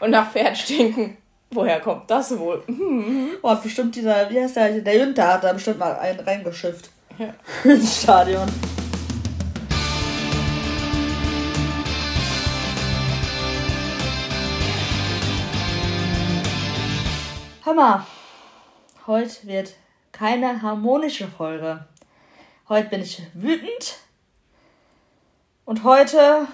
Und nach Pferd stinken. Woher kommt das wohl? Hm. Oh, hat bestimmt dieser, wie heißt der, der Jünter hat da bestimmt mal einen reingeschifft. Ja. Ins Stadion. Hammer. Heute wird keine harmonische Folge. Heute bin ich wütend. Und heute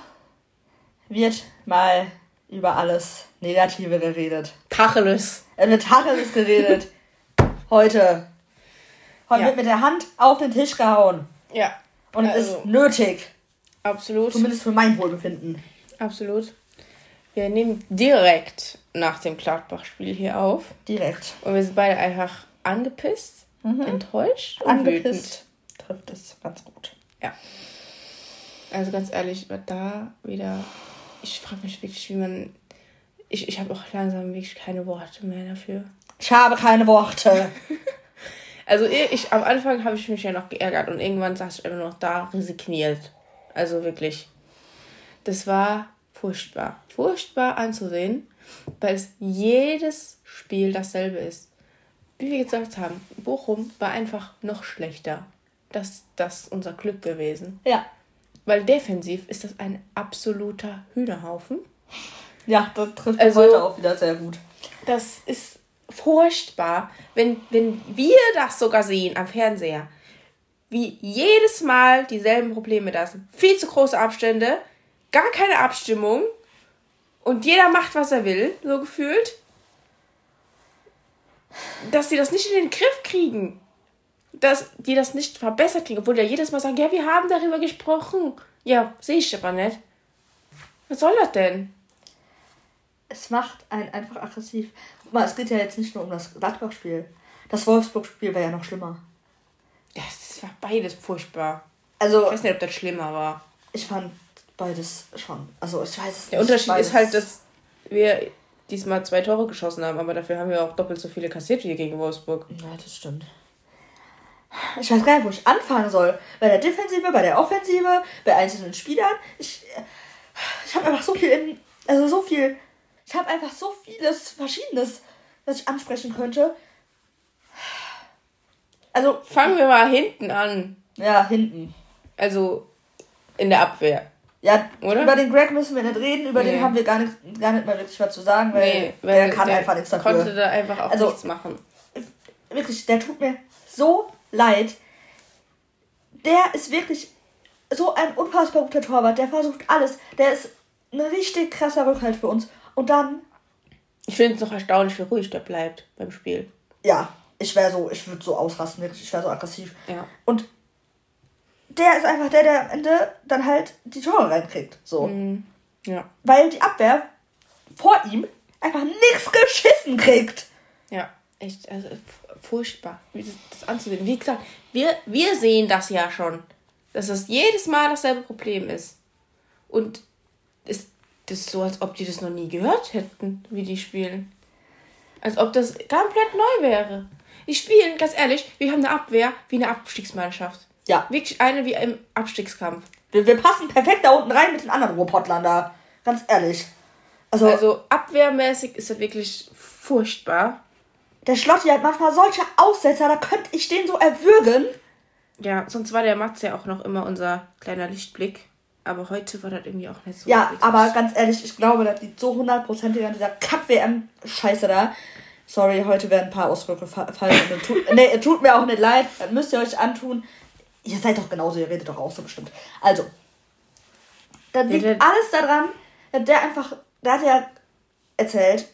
wird mal über alles Negative geredet. Tacheles. Es wird Tacheles geredet. Heute. Heute ja. wird mit der Hand auf den Tisch gehauen. Ja. Und also, es ist nötig. Absolut. Zumindest für mein Wohlbefinden. Absolut. Wir nehmen direkt nach dem Gladbach-Spiel hier auf. Direkt. Und wir sind beide einfach angepisst, mhm. enttäuscht und angepisst. Wütend. Trifft es ganz gut. Ja. Also ganz ehrlich, da wieder ich frage mich wirklich, wie man. Ich, ich habe auch langsam wirklich keine Worte mehr dafür. Ich habe keine Worte. also ich, am Anfang habe ich mich ja noch geärgert und irgendwann saß ich immer noch da resigniert. Also wirklich. Das war furchtbar. Furchtbar anzusehen, weil es jedes Spiel dasselbe ist. Wie wir gesagt haben, Bochum war einfach noch schlechter. Das, das ist unser Glück gewesen. Ja. Weil defensiv ist das ein absoluter Hühnerhaufen. Ja, das trifft also, heute auch wieder sehr gut. Das ist furchtbar, wenn, wenn wir das sogar sehen am Fernseher. Wie jedes Mal dieselben Probleme da sind. Viel zu große Abstände, gar keine Abstimmung und jeder macht, was er will, so gefühlt. Dass sie das nicht in den Griff kriegen dass die das nicht verbessert kriegen, obwohl ja jedes Mal sagen, ja, wir haben darüber gesprochen. Ja, sehe ich aber nicht. Was soll das denn? Es macht einen einfach aggressiv. Guck mal, es geht ja jetzt nicht nur um das Gladbach-Spiel. Das Wolfsburg-Spiel war ja noch schlimmer. Ja, es war beides furchtbar. Also, ich weiß nicht, ob das schlimmer war. Ich fand beides schon. Also, ich weiß es nicht. Der Unterschied beides. ist halt, dass wir diesmal zwei Tore geschossen haben, aber dafür haben wir auch doppelt so viele kassiert wie gegen Wolfsburg. Ja, das stimmt. Ich weiß gar nicht, wo ich anfangen soll. Bei der Defensive, bei der Offensive, bei einzelnen Spielern. Ich, ich habe einfach so viel in, also so viel, ich habe einfach so vieles Verschiedenes, was ich ansprechen könnte. Also. Fangen wir mal hinten an. Ja, hinten. Also in der Abwehr. Ja, Oder? über den Greg müssen wir nicht reden, über nee. den haben wir gar nicht, gar nicht mehr wirklich was zu sagen, weil, nee, weil der kann der einfach nichts dafür. konnte da einfach auch also, nichts machen. Wirklich, der tut mir so leid. Der ist wirklich so ein unfassbar guter Torwart. Der versucht alles. Der ist ein richtig krasser Rückhalt für uns. Und dann. Ich finde es noch erstaunlich, wie ruhig der bleibt beim Spiel. Ja, ich wäre so, ich würde so ausrasten, wirklich. Ich wäre so aggressiv. Ja. Und der ist einfach der, der am Ende dann halt die Tore reinkriegt. So. Mhm. Ja. Weil die Abwehr vor ihm einfach nichts geschissen kriegt. Ja, echt. Also furchtbar, das anzusehen. Wie gesagt, wir, wir sehen das ja schon, dass das jedes Mal dasselbe Problem ist. Und ist das ist so, als ob die das noch nie gehört hätten, wie die spielen. Als ob das komplett neu wäre. Die spielen, ganz ehrlich, wir haben eine Abwehr wie eine Abstiegsmannschaft. Ja. Wirklich eine wie im Abstiegskampf. Wir, wir passen perfekt da unten rein mit den anderen Ruhrpottlern da. Ganz ehrlich. Also, also abwehrmäßig ist das wirklich furchtbar. Der Schlotti hat manchmal solche Aussetzer, da könnte ich den so erwürgen. Ja, sonst war der Mats ja auch noch immer unser kleiner Lichtblick. Aber heute war das irgendwie auch nicht so. Ja, aber ganz ehrlich, ich glaube, das liegt so hundertprozentig an dieser Kack-WM-Scheiße da. Sorry, heute werden ein paar Ausdrücke fallen. tut, nee, tut mir auch nicht leid. Das müsst ihr euch antun. Ihr seid doch genauso, ihr redet doch auch so bestimmt. Also, das liegt alles daran, der einfach, da hat er erzählt,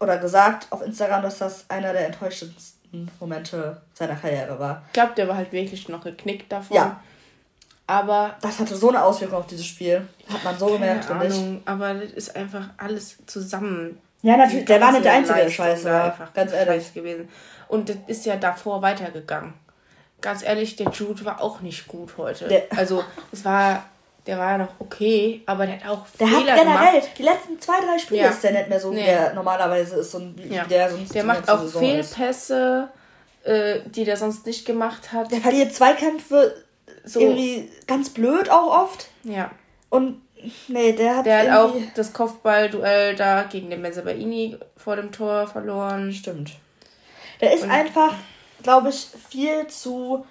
oder gesagt auf Instagram, dass das einer der enttäuschendsten Momente seiner Karriere war. Ich glaube, der war halt wirklich noch geknickt davon. Ja. Aber. Das hatte so eine Auswirkung auf dieses Spiel. Hat man so gemerkt, finde ich. Aber das ist einfach alles zusammen. Ja, natürlich. Der war nicht der Einzige, der Scheiße war. Einfach ganz ehrlich. Gewesen. Und das ist ja davor weitergegangen. Ganz ehrlich, der Jude war auch nicht gut heute. Der also, es war der war ja noch okay, aber der hat auch der Fehler hat generell, gemacht. die letzten zwei, drei Spiele ja. ist der nicht mehr so, nee. wie der normalerweise ist und ja. der sonst Der macht auch Saison Fehlpässe, äh, die der sonst nicht gemacht hat. Der verliert Zweikämpfe so. irgendwie ganz blöd auch oft. Ja. Und Nee, der hat. Der hat auch das Kopfballduell da gegen den Benzabaini vor dem Tor verloren. Stimmt. Der ist Und einfach, glaube ich, viel zu.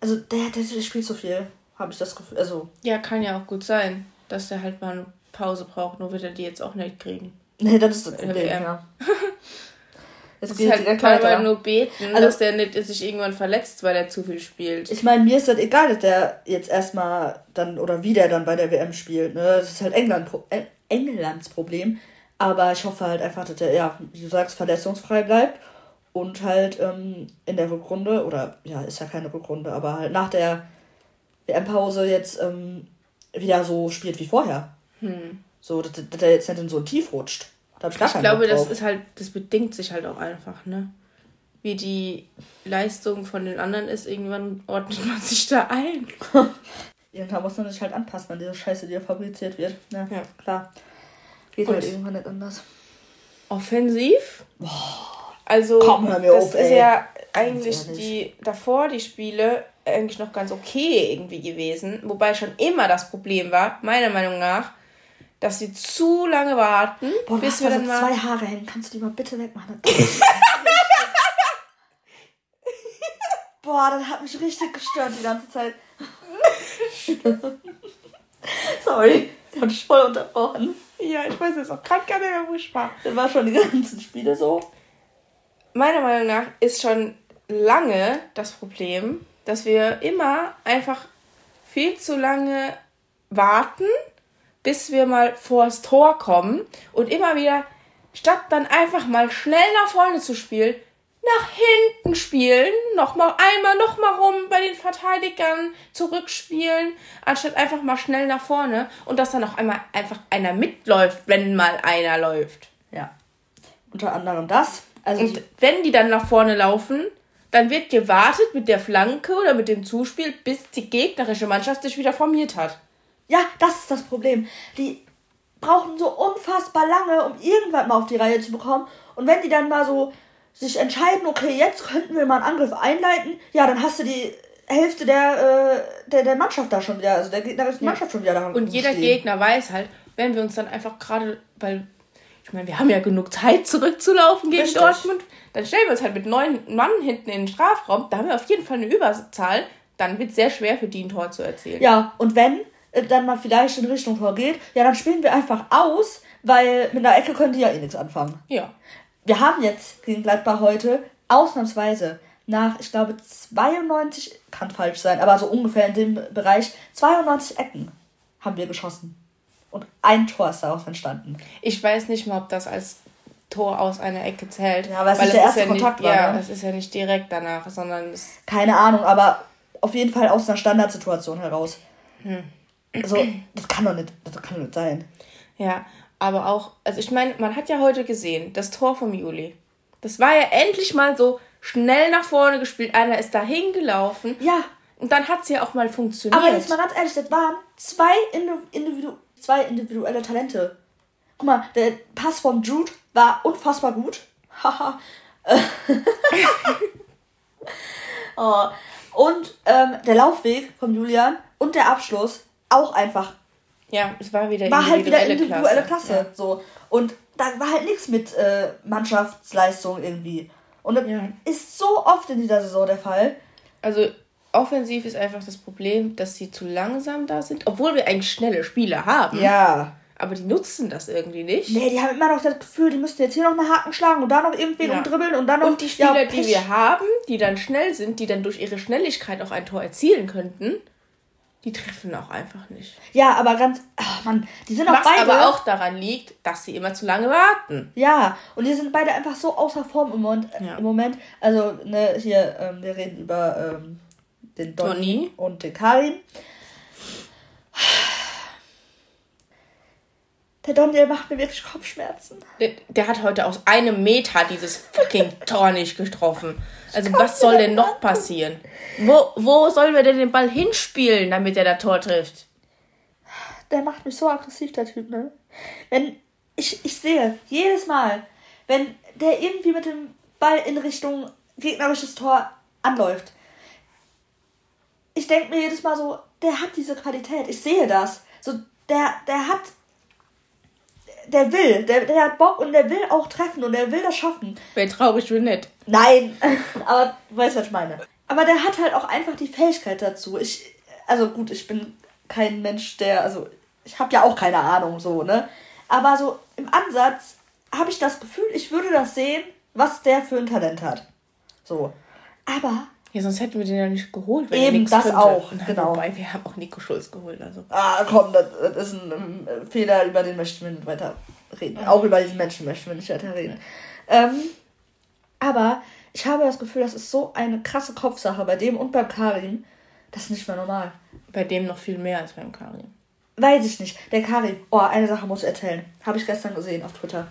Also, der, der, der spielt so viel, habe ich das Gefühl. Also. Ja, kann ja auch gut sein, dass der halt mal eine Pause braucht, nur wird er die jetzt auch nicht kriegen. Nee, das ist das Problem, ja. Es geht halt, kann man nur beten, also, dass der nicht sich irgendwann verletzt, weil er zu viel spielt. Ich meine, mir ist das egal, dass der jetzt erstmal dann oder wie der dann bei der WM spielt. Ne? Das ist halt England, Englands Problem. Aber ich hoffe halt einfach, dass der, ja, wie du sagst, verletzungsfrei bleibt und halt ähm, in der Rückrunde, oder ja, ist ja keine Rückrunde, aber halt nach der WM-Pause jetzt ähm, wieder so spielt wie vorher. Hm. So, dass, dass er jetzt nicht in so ein Tief rutscht. Da hab ich, ich glaube, das ist halt, das bedingt sich halt auch einfach, ne? Wie die Leistung von den anderen ist, irgendwann ordnet man sich da ein. irgendwann muss man sich halt anpassen an diese Scheiße, die ja fabriziert wird. Ja, ja. klar. Geht Und halt irgendwann nicht anders. Offensiv? Boah. Also, Komm, hör mir das auf, ist ey. ja eigentlich die davor die Spiele eigentlich noch ganz okay irgendwie gewesen, wobei schon immer das Problem war, meiner Meinung nach, dass sie zu lange warten, Boah, bis wir dann so mal zwei Haare hängen. Kannst du die mal bitte wegmachen? Boah, das hat mich richtig gestört die ganze Zeit. Sorry, der hat mich voll unterbrochen. Ja, ich weiß jetzt auch gerade gar nicht mehr, wo ich war. Das war schon die ganzen Spiele so. Meiner Meinung nach ist schon lange das Problem, dass wir immer einfach viel zu lange warten bis wir mal vors Tor kommen und immer wieder, statt dann einfach mal schnell nach vorne zu spielen, nach hinten spielen, nochmal einmal nochmal rum bei den Verteidigern zurückspielen, anstatt einfach mal schnell nach vorne und dass dann auch einmal einfach einer mitläuft, wenn mal einer läuft. Ja. Unter anderem das. Also und wenn die dann nach vorne laufen, dann wird gewartet mit der Flanke oder mit dem Zuspiel, bis die gegnerische Mannschaft sich wieder formiert hat. Ja, das ist das Problem. Die brauchen so unfassbar lange, um irgendwann mal auf die Reihe zu bekommen. Und wenn die dann mal so sich entscheiden, okay, jetzt könnten wir mal einen Angriff einleiten, ja, dann hast du die Hälfte der, äh, der, der Mannschaft da schon wieder, also der gegnerischen ja. Mannschaft schon wieder da. Und jeder stehen. Gegner weiß halt, wenn wir uns dann einfach gerade, weil, ich meine, wir haben ja genug Zeit zurückzulaufen gegen Richtig. Dortmund, dann stellen wir uns halt mit neun Mann hinten in den Strafraum, da haben wir auf jeden Fall eine Überzahl, dann wird es sehr schwer für die ein Tor zu erzielen. Ja, und wenn, äh, dann mal vielleicht in Richtung Tor geht, ja, dann spielen wir einfach aus, weil mit einer Ecke können die ja eh nichts anfangen. Ja. Wir haben jetzt gegen Gladbach heute ausnahmsweise nach, ich glaube, 92, kann falsch sein, aber so ungefähr in dem Bereich, 92 Ecken haben wir geschossen. Und ein Tor ist daraus entstanden. Ich weiß nicht mal, ob das als Tor aus einer Ecke zählt. Ja, weil es nicht der erste ja Kontakt nicht, war. Ja, ne? das ist ja nicht direkt danach, sondern es. Keine Ahnung, aber auf jeden Fall aus einer Standardsituation heraus. Hm. Also, das kann doch nicht, das kann doch nicht sein. Ja, aber auch, also ich meine, man hat ja heute gesehen, das Tor vom Juli. Das war ja endlich mal so schnell nach vorne gespielt. Einer ist da hingelaufen. Ja. Und dann hat es ja auch mal funktioniert. Aber jetzt mal ganz ehrlich, das waren zwei, Individu zwei individuelle Talente. Guck mal, der Pass von Jude war unfassbar gut. Haha. oh. Und ähm, der Laufweg von Julian und der Abschluss auch einfach. Ja, es war wieder war halt wieder individuelle Klasse. Klasse ja. so. Und da war halt nichts mit äh, Mannschaftsleistung irgendwie. Und das ja. ist so oft in dieser Saison der Fall. Also offensiv ist einfach das Problem, dass sie zu langsam da sind, obwohl wir eigentlich schnelle Spieler haben. Ja. Aber die nutzen das irgendwie nicht. Nee, die haben immer noch das Gefühl, die müssten jetzt hier noch einen Haken schlagen und da noch irgendwen ja. umdribbeln und dann noch. Und die Spieler, ja, die wir haben, die dann schnell sind, die dann durch ihre Schnelligkeit auch ein Tor erzielen könnten, die treffen auch einfach nicht. Ja, aber ganz, ach Mann, die sind auch Was beide. aber auch daran liegt, dass sie immer zu lange warten. Ja, und die sind beide einfach so außer Form im Moment. Ja. Im Moment. Also, ne, hier, ähm, wir reden über ähm, den Donny und den Karim. Der Daniel macht mir wirklich Kopfschmerzen. Der, der, hat heute aus einem Meter dieses fucking Tor nicht getroffen. Also was soll denn noch passieren? Wo, wo sollen wir denn den Ball hinspielen, damit er das Tor trifft? Der macht mich so aggressiv, der Typ, ne? Wenn ich, ich sehe jedes Mal, wenn der irgendwie mit dem Ball in Richtung gegnerisches Tor anläuft. Ich denke mir jedes Mal so, der hat diese Qualität. Ich sehe das. So, der, der hat. Der will, der, der hat Bock und der will auch treffen und der will das schaffen. Wäre traurig, wenn nicht. Nein, aber du weißt, was ich meine. Aber der hat halt auch einfach die Fähigkeit dazu. Ich, also gut, ich bin kein Mensch, der, also ich habe ja auch keine Ahnung so, ne? Aber so im Ansatz habe ich das Gefühl, ich würde das sehen, was der für ein Talent hat. So. Aber. Ja, sonst hätten wir den ja nicht geholt. Wenn Eben, das könnte. auch, Na, genau. Wobei, wir haben auch Nico Schulz geholt, also. Ah, komm, das, das ist ein, ähm, Fehler, über den möchten wir nicht weiter reden. Auch über diesen Menschen möchten wir nicht weiter reden. Ähm, aber ich habe das Gefühl, das ist so eine krasse Kopfsache bei dem und beim Karim. Das ist nicht mehr normal. Bei dem noch viel mehr als beim Karim. Weiß ich nicht. Der Karim, oh, eine Sache muss ich erzählen. Habe ich gestern gesehen auf Twitter.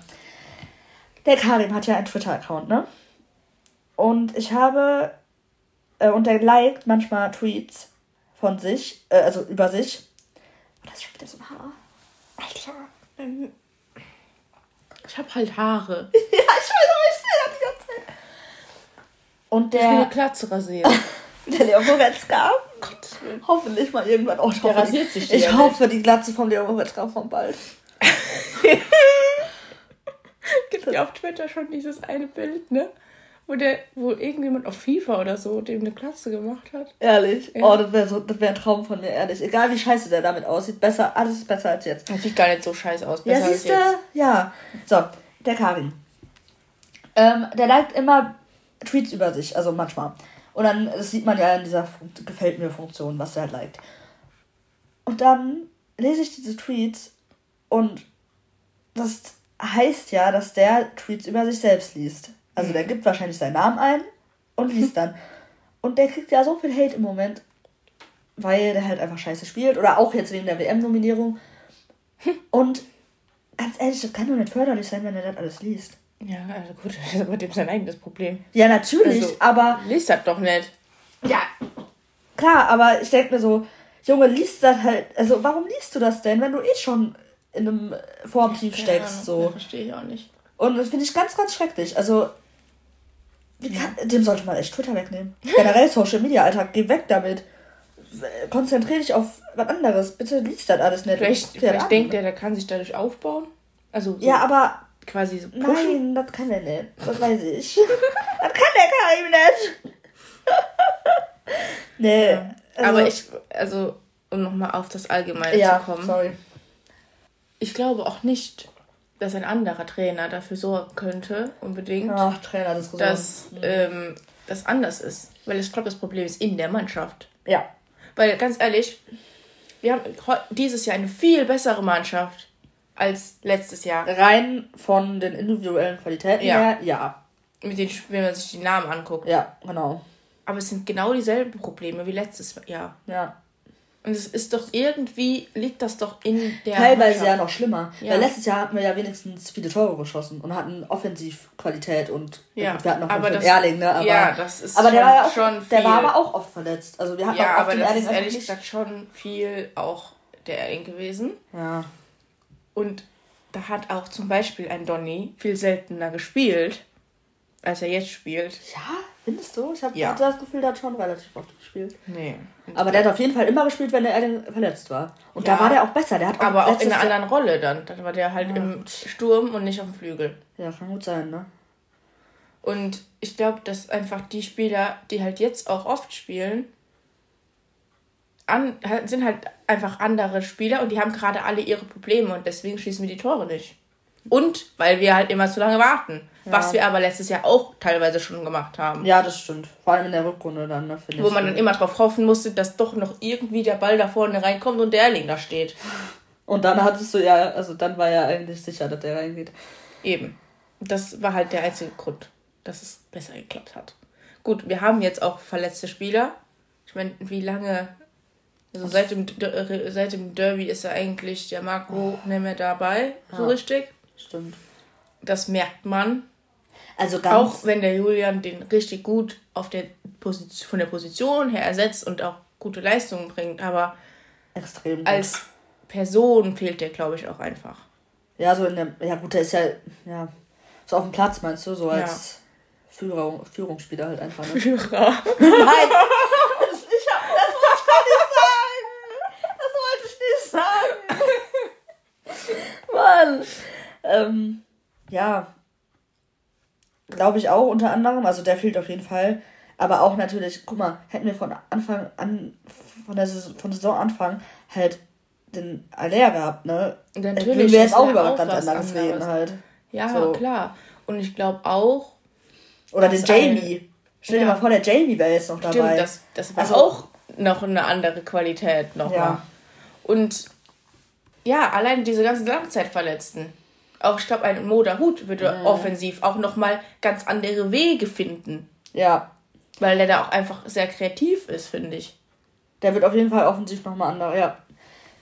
Der Karim hat ja einen Twitter-Account, ne? Und ich habe, äh, und der liked manchmal Tweets von sich, äh, also über sich. Oh, das ist schon wieder so ein Haar. Alter. Ähm, ich habe halt Haare. ja, ich weiß auch, ich sehe das die ganze Zeit. Und der. Ich will eine Klatze rasieren. der Leo Goretzka. Hoffentlich mal irgendwann. Oh, ich der hoffe, rasiert sich Ich hoffe, die Glatze vom Leo Goretzka kommt bald. Gibt ja auf Twitter schon dieses eine Bild, ne? Wo, der, wo irgendjemand auf FIFA oder so dem eine Klasse gemacht hat. Ehrlich? Ja. Oh, das wäre so, wär ein Traum von mir, ehrlich. Egal wie scheiße der damit aussieht, besser, alles ist besser als jetzt. Das sieht gar nicht so scheiße aus. Besser ja, siehst du? Ja. So, der Karin. Ähm, der liked immer Tweets über sich, also manchmal. Und dann, das sieht man ja in dieser Gefällt mir Funktion, was der halt liked. Und dann lese ich diese Tweets und das heißt ja, dass der Tweets über sich selbst liest. Also der gibt wahrscheinlich seinen Namen ein und liest dann. Und der kriegt ja so viel Hate im Moment, weil der halt einfach scheiße spielt. Oder auch jetzt wegen der WM-Nominierung. Und ganz ehrlich, das kann doch nicht förderlich sein, wenn er das alles liest. Ja, also gut, das ist aber dem sein eigenes Problem. Ja, natürlich, also, aber. Liest das doch nicht. Ja, klar, aber ich denke mir so, Junge, liest das halt. Also, warum liest du das denn, wenn du eh schon in einem Formtief steckst? Ja, so. verstehe ich auch nicht. Und das finde ich ganz, ganz schrecklich. Also, kann, dem sollte man echt Twitter wegnehmen. Generell Social Media, Alltag, geh weg damit. Konzentriere dich auf was anderes. Bitte liest das alles nicht. Vielleicht, vielleicht denkt der, der kann sich dadurch aufbauen. Also so ja, aber quasi so pushen. Nein, das kann er nicht. Das weiß ich. das kann der Karim nicht. nee. Ja. Also, aber ich, also, um nochmal auf das Allgemeine ja, zu kommen. Sorry. Ich glaube auch nicht, dass ein anderer Trainer dafür sorgen könnte, unbedingt, Ach, Trainer, das dass mhm. ähm, das anders ist. Weil ich glaube, das Problem ist in der Mannschaft. Ja. Weil ganz ehrlich, wir haben dieses Jahr eine viel bessere Mannschaft als letztes Jahr. Rein von den individuellen Qualitäten ja. her, ja. Mit den, wenn man sich die Namen anguckt. Ja, genau. Aber es sind genau dieselben Probleme wie letztes Jahr. Ja. Und es ist doch irgendwie, liegt das doch in der. Teilweise ja noch schlimmer. Ja. Weil letztes Jahr hatten wir ja wenigstens viele Tore geschossen und hatten Offensivqualität und ja, wir hatten noch aber das, Erling, ne? Aber, ja, das ist aber der war ja auch, schon viel. Der war aber auch oft verletzt. Also wir hatten ja, auch aber das Erling ist ehrlich gesagt schon viel auch der Erling gewesen. Ja. Und da hat auch zum Beispiel ein Donny viel seltener gespielt, als er jetzt spielt. Ja, findest du? Ich habe ja. das Gefühl, der hat schon relativ oft gespielt. Nee. Aber der hat auf jeden Fall immer gespielt, wenn Erling verletzt war. Und ja. da war der auch besser. Der hat auch aber auch in einer anderen Rolle dann. Dann war der halt ja. im Sturm und nicht auf dem Flügel. Ja, kann gut sein, ne? Und ich glaube, dass einfach die Spieler, die halt jetzt auch oft spielen, an, sind halt einfach andere Spieler und die haben gerade alle ihre Probleme und deswegen schießen wir die Tore nicht. Und weil wir halt immer zu lange warten. Ja. Was wir aber letztes Jahr auch teilweise schon gemacht haben. Ja, das stimmt. Vor allem in der Rückrunde dann, ne, Wo man dann immer drauf hoffen musste, dass doch noch irgendwie der Ball da vorne reinkommt und der Erling da steht. Und dann hattest du ja, also dann war ja eigentlich sicher, dass der reingeht. Eben. Das war halt der einzige Grund, dass es besser geklappt hat. Gut, wir haben jetzt auch verletzte Spieler. Ich meine, wie lange also seit dem, seit dem Derby ist er eigentlich der Marco nicht mehr dabei, so ja. richtig. Stimmt. Das merkt man. Also ganz auch wenn der Julian den richtig gut auf der Position, von der Position her ersetzt und auch gute Leistungen bringt, aber extrem gut. als Person fehlt der, glaube ich, auch einfach. Ja, so in der, ja gut, der ist ja, ja, so auf dem Platz meinst du, so als ja. Führer, Führungsspieler halt einfach. Ne? Führer. Nein, ich hab, das wollte ich nicht sagen. Das wollte ich nicht sagen. ähm, ja, glaube ich auch unter anderem. Also der fehlt auf jeden Fall. Aber auch natürlich, guck mal, hätten wir von Anfang an, von der Saison, von Saisonanfang halt den Aller gehabt, ne? Natürlich. Würden wir jetzt auch über ganz anderes reden halt. Ja, so. klar. Und ich glaube auch. Oder den Jamie. Ein, Stell dir ja. mal vor, der Jamie wäre jetzt noch dabei. Stimmt, das, das war also, auch noch eine andere Qualität nochmal. Ja. Und ja, allein diese ganzen Langzeitverletzten. Auch ich glaube, ein Moda Hut würde mhm. offensiv auch nochmal ganz andere Wege finden. Ja. Weil der da auch einfach sehr kreativ ist, finde ich. Der wird auf jeden Fall offensiv nochmal andere, ja.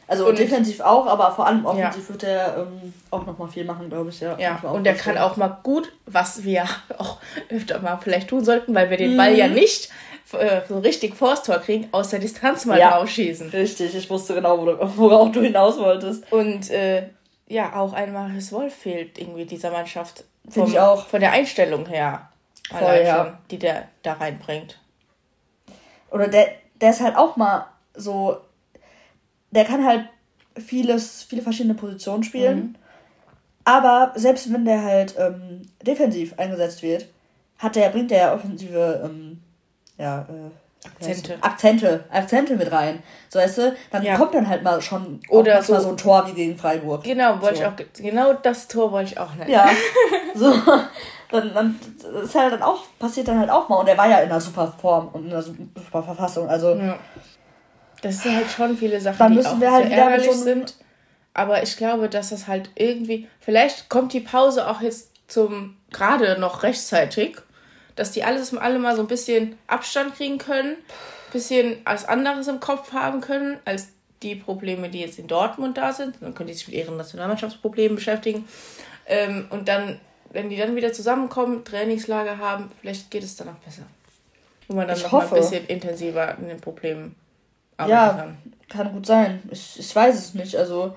Also und defensiv auch, aber vor allem offensiv ja. wird er ähm, auch nochmal viel machen, glaube ich. Ja, ja. und der kann auch mal gut, was wir auch öfter mal vielleicht tun sollten, weil wir den mhm. Ball ja nicht äh, so richtig vors Tor kriegen, aus der Distanz mal ja. rausschießen. Richtig, ich wusste genau, worauf du hinaus wolltest. Und äh, ja, auch ein Marius Wolf fehlt irgendwie dieser Mannschaft. Vom, ich auch. Von der Einstellung her. Voll, ja. Schon, die der da reinbringt. Oder der, der ist halt auch mal so, der kann halt vieles, viele verschiedene Positionen spielen. Mhm. Aber selbst wenn der halt ähm, defensiv eingesetzt wird, hat der, bringt der ja offensive ähm, ja, äh, Akzente. Akzente, Akzente mit rein. So weißt du, dann ja. kommt dann halt mal schon Oder so, so ein Tor wie gegen Freiburg. Genau, wollte so. ich auch genau das Tor wollte ich auch nennen. Ja. so dann, dann ist halt dann auch, passiert dann halt auch mal. Und er war ja in einer super Form und in einer super Verfassung. Also. Ja. Das sind halt schon viele Sachen, dann müssen die auch wir halt ärgerlich so sind. Aber ich glaube, dass das halt irgendwie. Vielleicht kommt die Pause auch jetzt zum gerade noch rechtzeitig, dass die alles alle mal so ein bisschen Abstand kriegen können, bisschen als anderes im Kopf haben können, als die Probleme, die jetzt in Dortmund da sind. Dann können die sich mit ihren Nationalmannschaftsproblemen beschäftigen. Ähm, und dann wenn die dann wieder zusammenkommen, Trainingslager haben, vielleicht geht es dann auch besser. Wo man dann ich noch hoffe. mal ein bisschen intensiver an den Problemen arbeiten ja, kann. Kann gut sein. Ich, ich weiß es nicht. Also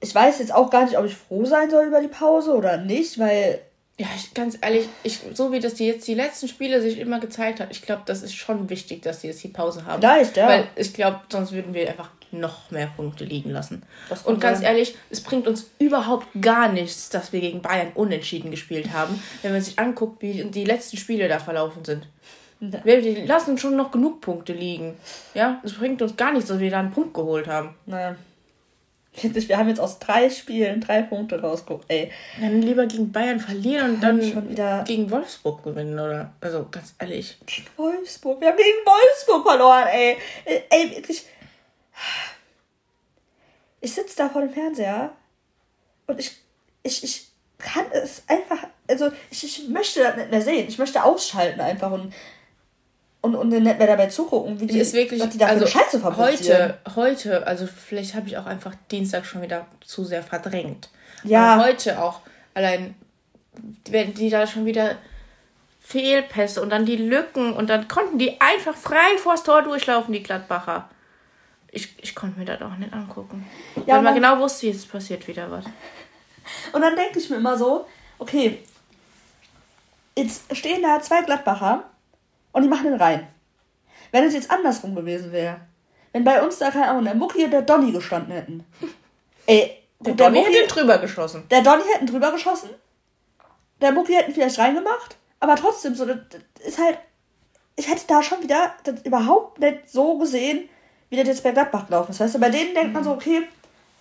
ich weiß jetzt auch gar nicht, ob ich froh sein soll über die Pause oder nicht, weil ja, ich, ganz ehrlich, ich, so wie das die jetzt die letzten Spiele sich immer gezeigt hat, ich glaube, das ist schon wichtig, dass die jetzt die Pause haben. Vielleicht, ja. Weil ich glaube, sonst würden wir einfach noch mehr Punkte liegen lassen. Und ganz sein. ehrlich, es bringt uns überhaupt gar nichts, dass wir gegen Bayern unentschieden gespielt haben, wenn man sich anguckt, wie die letzten Spiele da verlaufen sind. Wir lassen schon noch genug Punkte liegen. Ja, es bringt uns gar nichts, dass wir da einen Punkt geholt haben. Naja. Wir haben jetzt aus drei Spielen drei Punkte rausgeguckt, ey. Dann lieber gegen Bayern verlieren und dann schon wieder gegen Wolfsburg gewinnen, oder? Also, ganz ehrlich. Gegen Wolfsburg? Wir haben gegen Wolfsburg verloren, ey. Ey, wirklich. Ich sitze da vor dem Fernseher und ich, ich, ich kann es einfach, also ich, ich möchte das nicht mehr sehen. Ich möchte ausschalten einfach und und, und nicht mehr dabei zugucken, wie die, ist wirklich, was die da also Scheiße Heute, heute, also vielleicht habe ich auch einfach Dienstag schon wieder zu sehr verdrängt. Ja. Aber heute auch, allein, wenn die da schon wieder Fehlpässe und dann die Lücken und dann konnten die einfach frei vors Tor durchlaufen, die Gladbacher. Ich, ich konnte mir das auch nicht angucken. Ja, weil man genau wusste, jetzt passiert wieder was. Und dann denke ich mir immer so, okay, jetzt stehen da zwei Gladbacher und die machen den rein. Wenn es jetzt andersrum gewesen wäre, wenn bei uns da, keine Ahnung, der Mucki und der Donny gestanden hätten. Ey, der, der Donny hätte drüber geschossen. Der Donny hätte drüber geschossen. Der Mucki hätte vielleicht reingemacht. Aber trotzdem, so, das, ist halt. Ich hätte da schon wieder das überhaupt nicht so gesehen, wie das jetzt bei Gladbach gelaufen ist. Weißt du, bei denen denkt man so, okay,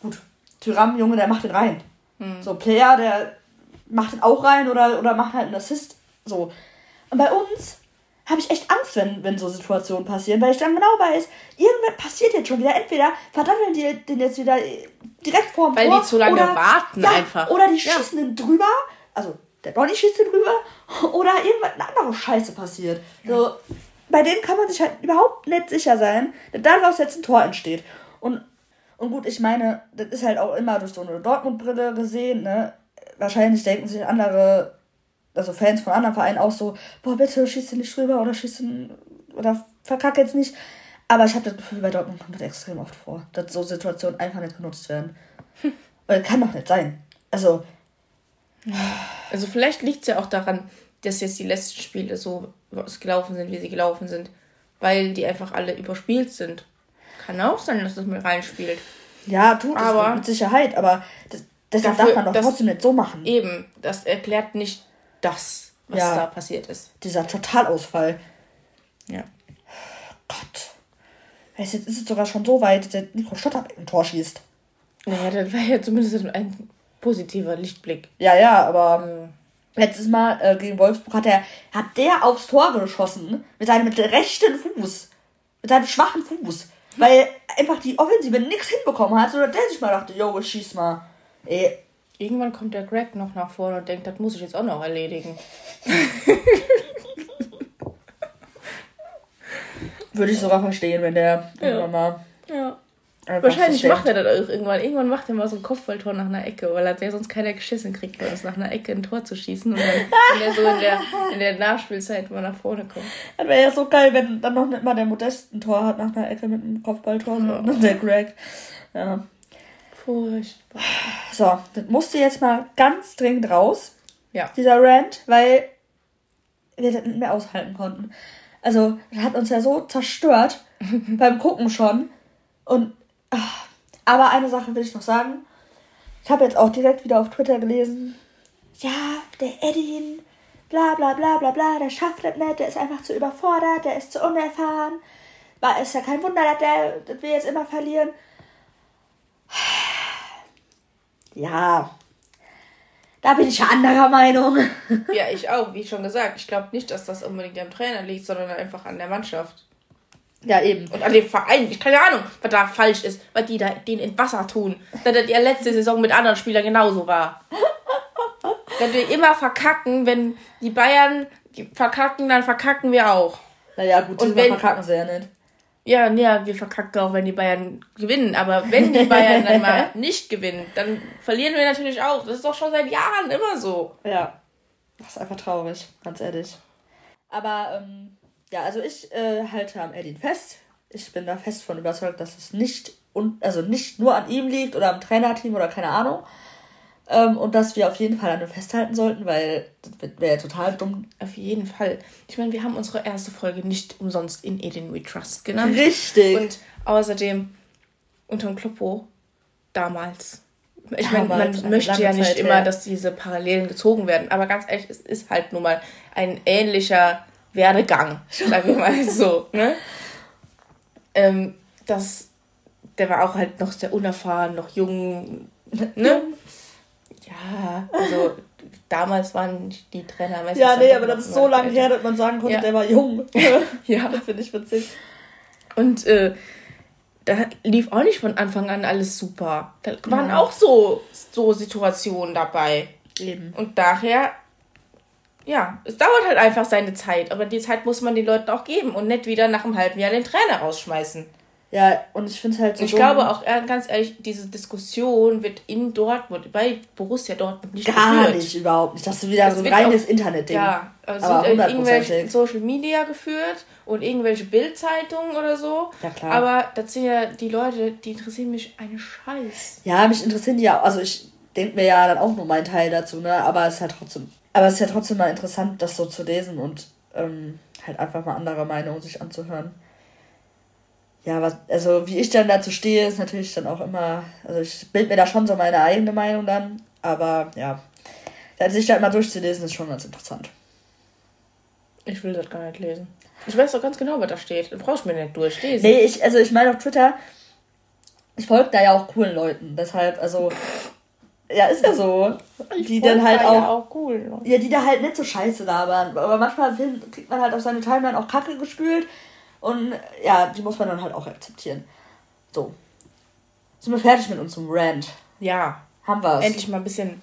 gut, Tyram, Junge, der macht den rein. Mhm. So, Player, der macht den auch rein oder, oder macht halt einen Assist. So. Und bei uns habe ich echt Angst, wenn, wenn so Situationen passieren, weil ich dann genau weiß, irgendwas passiert jetzt schon wieder. Entweder verdammeln die den jetzt wieder direkt vor dem Weil Tor, die zu lange oder, warten ja, einfach. Oder die schießen ja. den drüber, also der Donny schießt den drüber, oder irgendwas eine andere Scheiße passiert. So, bei denen kann man sich halt überhaupt nicht sicher sein, dass daraus jetzt ein Tor entsteht. Und, und gut, ich meine, das ist halt auch immer durch so eine Dortmund-Brille gesehen, ne? Wahrscheinlich denken sich andere also Fans von anderen Vereinen auch so, boah, bitte schießt du nicht drüber oder schießt du oder verkack jetzt nicht. Aber ich habe das Gefühl, bei Dortmund kommt das extrem oft vor, dass so Situationen einfach nicht genutzt werden. Hm. Weil kann doch nicht sein. Also. Also vielleicht liegt es ja auch daran, dass jetzt die letzten Spiele so gelaufen sind, wie sie gelaufen sind. Weil die einfach alle überspielt sind. Kann auch sein, dass das mit reinspielt. Ja, tut aber, es mit Sicherheit, aber das, deshalb dafür, darf man doch trotzdem nicht so machen. Eben, das erklärt nicht das, was ja, da passiert ist. Dieser Totalausfall. Ja. Gott. Jetzt ist es sogar schon so weit, dass Nico Stotterbeck ein Tor schießt. Naja, das war ja zumindest ein positiver Lichtblick. Ja, ja, aber äh. letztes Mal äh, gegen Wolfsburg hat er hat der aufs Tor geschossen mit seinem mit rechten Fuß. Mit seinem schwachen Fuß. Weil einfach die Offensive nichts hinbekommen hat, sondern der sich mal dachte, yo, schieß mal. Ey. Irgendwann kommt der Greg noch nach vorne und denkt, das muss ich jetzt auch noch erledigen. Würde ich sogar verstehen, wenn der ja. irgendwann mal. Ja. Wahrscheinlich so macht er das auch irgendwann. Irgendwann macht er mal so ein Kopfballtor nach einer Ecke, weil er ja sonst keiner geschissen kriegt, bei uns nach einer Ecke ein Tor zu schießen und dann wenn er so in der, in der Nachspielzeit mal nach vorne kommt. Das wäre ja so geil, wenn dann noch nicht mal der Modest ein Tor hat nach einer Ecke mit einem Kopfballtor, ja. sondern der Greg. Ja. Furchtbar. So, das musste jetzt mal ganz dringend raus. Ja. Dieser Rant, weil wir das nicht mehr aushalten konnten. Also, das hat uns ja so zerstört beim Gucken schon. Und ach, aber eine Sache will ich noch sagen. Ich habe jetzt auch direkt wieder auf Twitter gelesen. Ja, der Edin, bla bla bla bla bla, der schafft das nicht, der ist einfach zu überfordert, der ist zu unerfahren. War ist ja kein Wunder, dass, der, dass wir jetzt immer verlieren. Ja, da bin ich anderer Meinung. ja, ich auch, wie schon gesagt. Ich glaube nicht, dass das unbedingt am Trainer liegt, sondern einfach an der Mannschaft. Ja, eben. Und an dem Verein. Ich keine Ahnung, was da falsch ist, was die da den in Wasser tun. Dass das ja letzte Saison mit anderen Spielern genauso war. Wenn wir immer verkacken, wenn die Bayern die verkacken, dann verkacken wir auch. Naja, gut, und wenn, verkacken sie ja nicht. Ja, ja, wir verkacken auch, wenn die Bayern gewinnen. Aber wenn die Bayern dann mal nicht gewinnen, dann verlieren wir natürlich auch. Das ist doch schon seit Jahren immer so. Ja. Das ist einfach traurig, ganz ehrlich. Aber ähm, ja, also ich äh, halte am Edin fest. Ich bin da fest von überzeugt, dass es nicht und also nicht nur an ihm liegt oder am Trainerteam oder keine Ahnung, ähm, und dass wir auf jeden Fall an ihm festhalten sollten, weil das wäre ja total dumm. Auf jeden Fall. Ich meine, wir haben unsere erste Folge nicht umsonst in Eden We Trust genannt. Richtig. Und außerdem unterm Kloppo damals. Ich meine, man möchte ja nicht Zeit immer, her. dass diese Parallelen gezogen werden. Aber ganz ehrlich, es ist halt nun mal ein ähnlicher Werdegang, sagen wir mal so. Ne? Ähm, das, der war auch halt noch sehr unerfahren, noch jung. Ne? Ja, also damals waren die Trainer meistens. Ja, nee, aber das ist so lange her, dass man sagen konnte, ja. der war jung. ja. Das finde ich witzig. Und äh, da lief auch nicht von Anfang an alles super. Da waren ja. auch so, so Situationen dabei. Eben. Und daher, ja, es dauert halt einfach seine Zeit. Aber die Zeit muss man den Leuten auch geben und nicht wieder nach einem halben Jahr den Trainer rausschmeißen. Ja, und ich finde es halt so. Ich dumm. glaube auch, äh, ganz ehrlich, diese Diskussion wird in Dortmund, bei Borussia Dortmund nicht Gar geführt. nicht, überhaupt nicht. Das ist wieder das so ein reines Internet-Ding. Ja, also aber sind irgendwelche Social Media geführt und irgendwelche Bildzeitungen oder so. Ja, klar. Aber das sind ja die Leute, die interessieren mich eine Scheiß. Ja, mich interessieren die ja, also ich denke mir ja dann auch nur meinen Teil dazu, ne? Aber es ist halt trotzdem, aber es ist ja trotzdem mal interessant, das so zu lesen und ähm, halt einfach mal andere Meinungen sich anzuhören ja, was, also wie ich dann dazu stehe, ist natürlich dann auch immer, also ich bild mir da schon so meine eigene Meinung dann, aber ja, sich da immer durchzulesen ist schon ganz interessant. Ich will das gar nicht lesen. Ich weiß doch ganz genau, was da steht. Du brauchst mir nicht durchlesen. Nee, ich, also ich meine auf Twitter, ich folge da ja auch coolen Leuten, deshalb, also, ja, ist ja so. Ich die dann halt da auch, ja, auch cool, ja, die da halt nicht so scheiße labern, aber manchmal kriegt man halt auf seine Timeline auch Kacke gespült und ja, die muss man dann halt auch akzeptieren. So. Sind wir fertig mit unserem Rant? Ja. Haben wir es. Endlich mal ein bisschen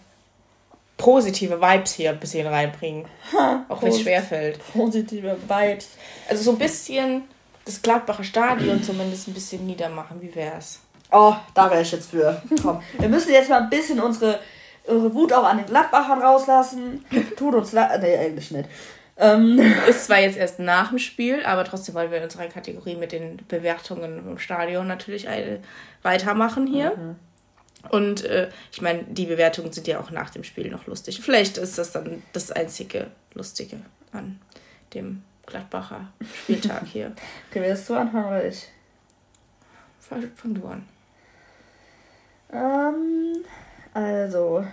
positive Vibes hier ein bisschen reinbringen. Ha, auch wenn es schwerfällt. Positive Vibes. Also so ein bisschen das Gladbacher Stadion zumindest ein bisschen niedermachen. Wie wär's? Oh, da wäre ich jetzt für. Komm. Wir müssen jetzt mal ein bisschen unsere, unsere Wut auch an den Gladbachern rauslassen. Tut uns leid. Nee, eigentlich nicht. Ähm. Ist zwar jetzt erst nach dem Spiel, aber trotzdem wollen wir in unserer Kategorie mit den Bewertungen im Stadion natürlich weitermachen hier. Mhm. Und äh, ich meine, die Bewertungen sind ja auch nach dem Spiel noch lustig. Vielleicht ist das dann das einzige Lustige an dem Gladbacher Spieltag hier. okay, willst du anfangen oder ich? Fang du an. Ähm, also,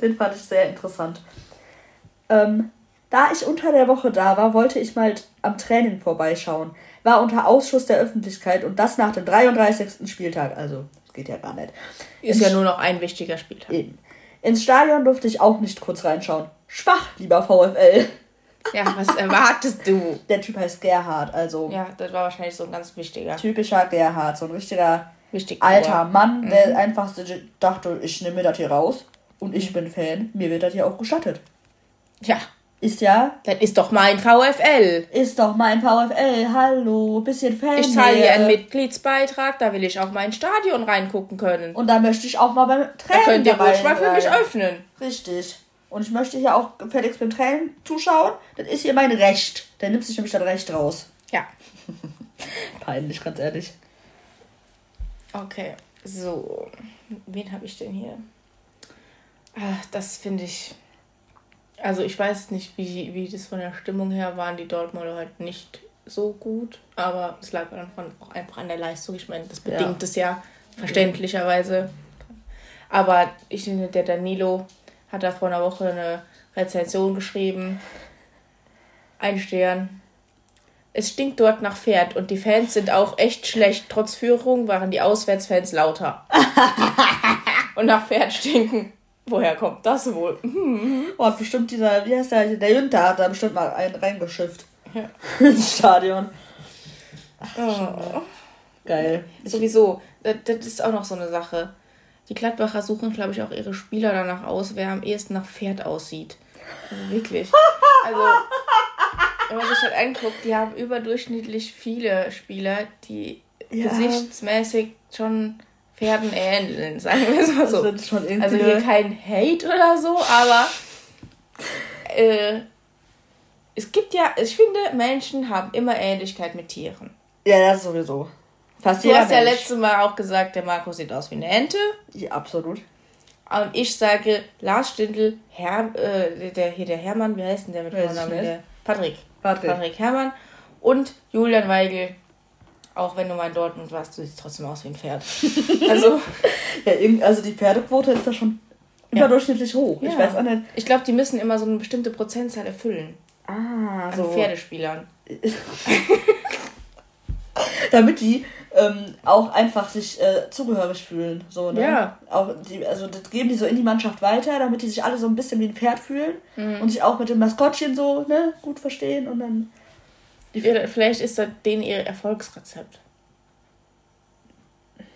den fand ich sehr interessant. Ähm, da ich unter der Woche da war, wollte ich mal am Training vorbeischauen. War unter Ausschuss der Öffentlichkeit und das nach dem 33. Spieltag. Also, das geht ja gar nicht. Ist ja nur noch ein wichtiger Spieltag. Eben. Ins Stadion durfte ich auch nicht kurz reinschauen. Schwach, lieber VfL. Ja, was erwartest du? Der Typ heißt Gerhard, also. Ja, das war wahrscheinlich so ein ganz wichtiger. Typischer Gerhard, so ein richtiger Wichtig alter. Mann, der Mhm. einfach so dachte, ich nehme mir das hier raus und ich bin Fan, mir wird das hier auch gestattet. Ja, Ist ja, das ist doch mein VfL. ist doch mein VfL, hallo, bisschen Fan. Ich zahle hier einen. Mitgliedsbeitrag, da will ich auch mal ins Stadion reingucken können. Und da möchte ich auch mal beim Da Training könnt ihr ruhig mal für mich öffnen. Richtig. Und ich möchte hier auch gefälligst beim Training zuschauen. Das ist hier mein Recht. Der nimmt sich nämlich das Recht raus. Ja. Peinlich, ganz ehrlich. Okay, so. Wen habe ich denn hier? Ah, das finde ich. Also ich weiß nicht, wie, wie das von der Stimmung her waren die Dortmunder halt nicht so gut, aber es lag einfach, auch einfach an der Leistung. Ich meine, das Ja. bedingt es ja verständlicherweise. Aber ich finde, der Danilo hat da vor einer Woche eine Rezension geschrieben. Ein Stern. Es stinkt dort nach Pferd und die Fans sind auch echt schlecht. Trotz Führung waren die Auswärtsfans lauter. und nach Pferd stinken. Woher kommt das wohl? Oh, hat bestimmt dieser, wie heißt der, der Jünter hat da bestimmt mal einen reingeschifft. Ja. Ins Stadion. Oh. Geil. Sowieso, das, das ist auch noch so eine Sache. Die Gladbacher suchen, glaube ich, auch ihre Spieler danach aus, wer am ehesten nach Pferd aussieht. Also wirklich. Also, wenn man sich halt anguckt, die haben überdurchschnittlich viele Spieler, die Ja. gesichtsmäßig schon Pferden ähneln, sagen wir es mal so. Also hier kein Hate oder so, aber äh, es gibt ja, ich finde, Menschen haben immer Ähnlichkeit mit Tieren. Ja, das sowieso. Fast Du hast ja letztes Mal auch gesagt, der Marco sieht aus wie eine Ente. Ja, absolut. Und ich sage, Lars Stindl, Herr, äh, der, hier der Hermann, wie heißt denn der mit Vornamen? Patrick. Patrick. Patrick Hermann. Und Julian Weigel. Auch wenn du mal in Dortmund warst, du siehst trotzdem aus wie ein Pferd. Also, Ja, also die Pferdequote ist da schon überdurchschnittlich hoch. Ich Ja. weiß auch nicht. ich glaube, die müssen immer so eine bestimmte Prozentzahl erfüllen. Ah, so. Pferdespielern. Damit die ähm, auch einfach sich äh, zugehörig fühlen. So, ne? Ja. Auch die, also das geben die so in die Mannschaft weiter, damit die sich alle so ein bisschen wie ein Pferd fühlen Mhm. und sich auch mit dem Maskottchen so ne, gut verstehen und dann. Vielleicht ist das denen ihr Erfolgsrezept.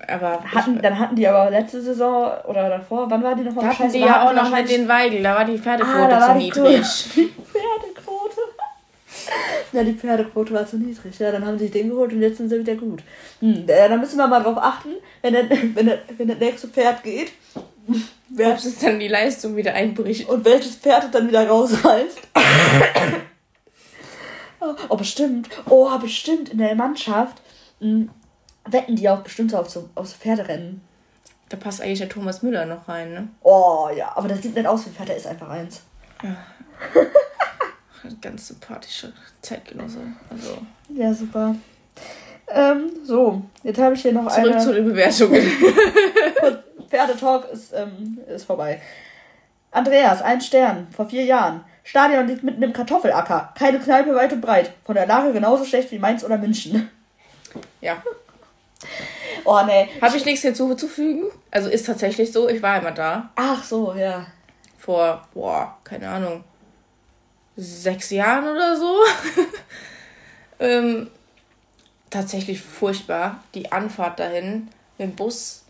Aber hatten, dann hatten die aber letzte Saison oder davor, wann war die nochmal da hatten die ja auch noch mit den Weigel, da war die Pferdequote Ah, da zu war die niedrig. Die Pferdequote. Ja, die Pferdequote war zu niedrig. Ja, dann haben sie den geholt und jetzt sind sie wieder gut. Hm, äh, da müssen wir mal drauf achten, wenn, der, wenn, der, wenn das nächste Pferd geht, wer, es dann die Leistung wieder einbricht. und welches Pferd es dann wieder rausreißt. Oh, bestimmt. Oh, bestimmt in der Mannschaft hm, wetten die auch bestimmt so auf so, auf so Pferderennen. Da passt eigentlich der Thomas Müller noch rein, ne? Oh ja, aber das sieht nicht aus wie ein Pferd, der ist einfach eins. Ein Ganz sympathischer Zeitgenosse. Also Ja, super. Ähm, so, jetzt habe ich hier noch zurück eine. zu den Bewertungen. Pferdetalk ist, ähm, ist vorbei. Andreas, ein Stern, vor vier Jahren. Stadion liegt mitten im Kartoffelacker. Keine Kneipe weit und breit. Von der Lage genauso schlecht wie Mainz oder München. ja. Oh, nee. Habe ich nichts hinzuzufügen? Also ist tatsächlich so, ich war immer da. Ach so, ja. Vor, boah, keine Ahnung, sechs Jahren oder so. ähm, tatsächlich furchtbar. Die Anfahrt dahin mit dem Bus.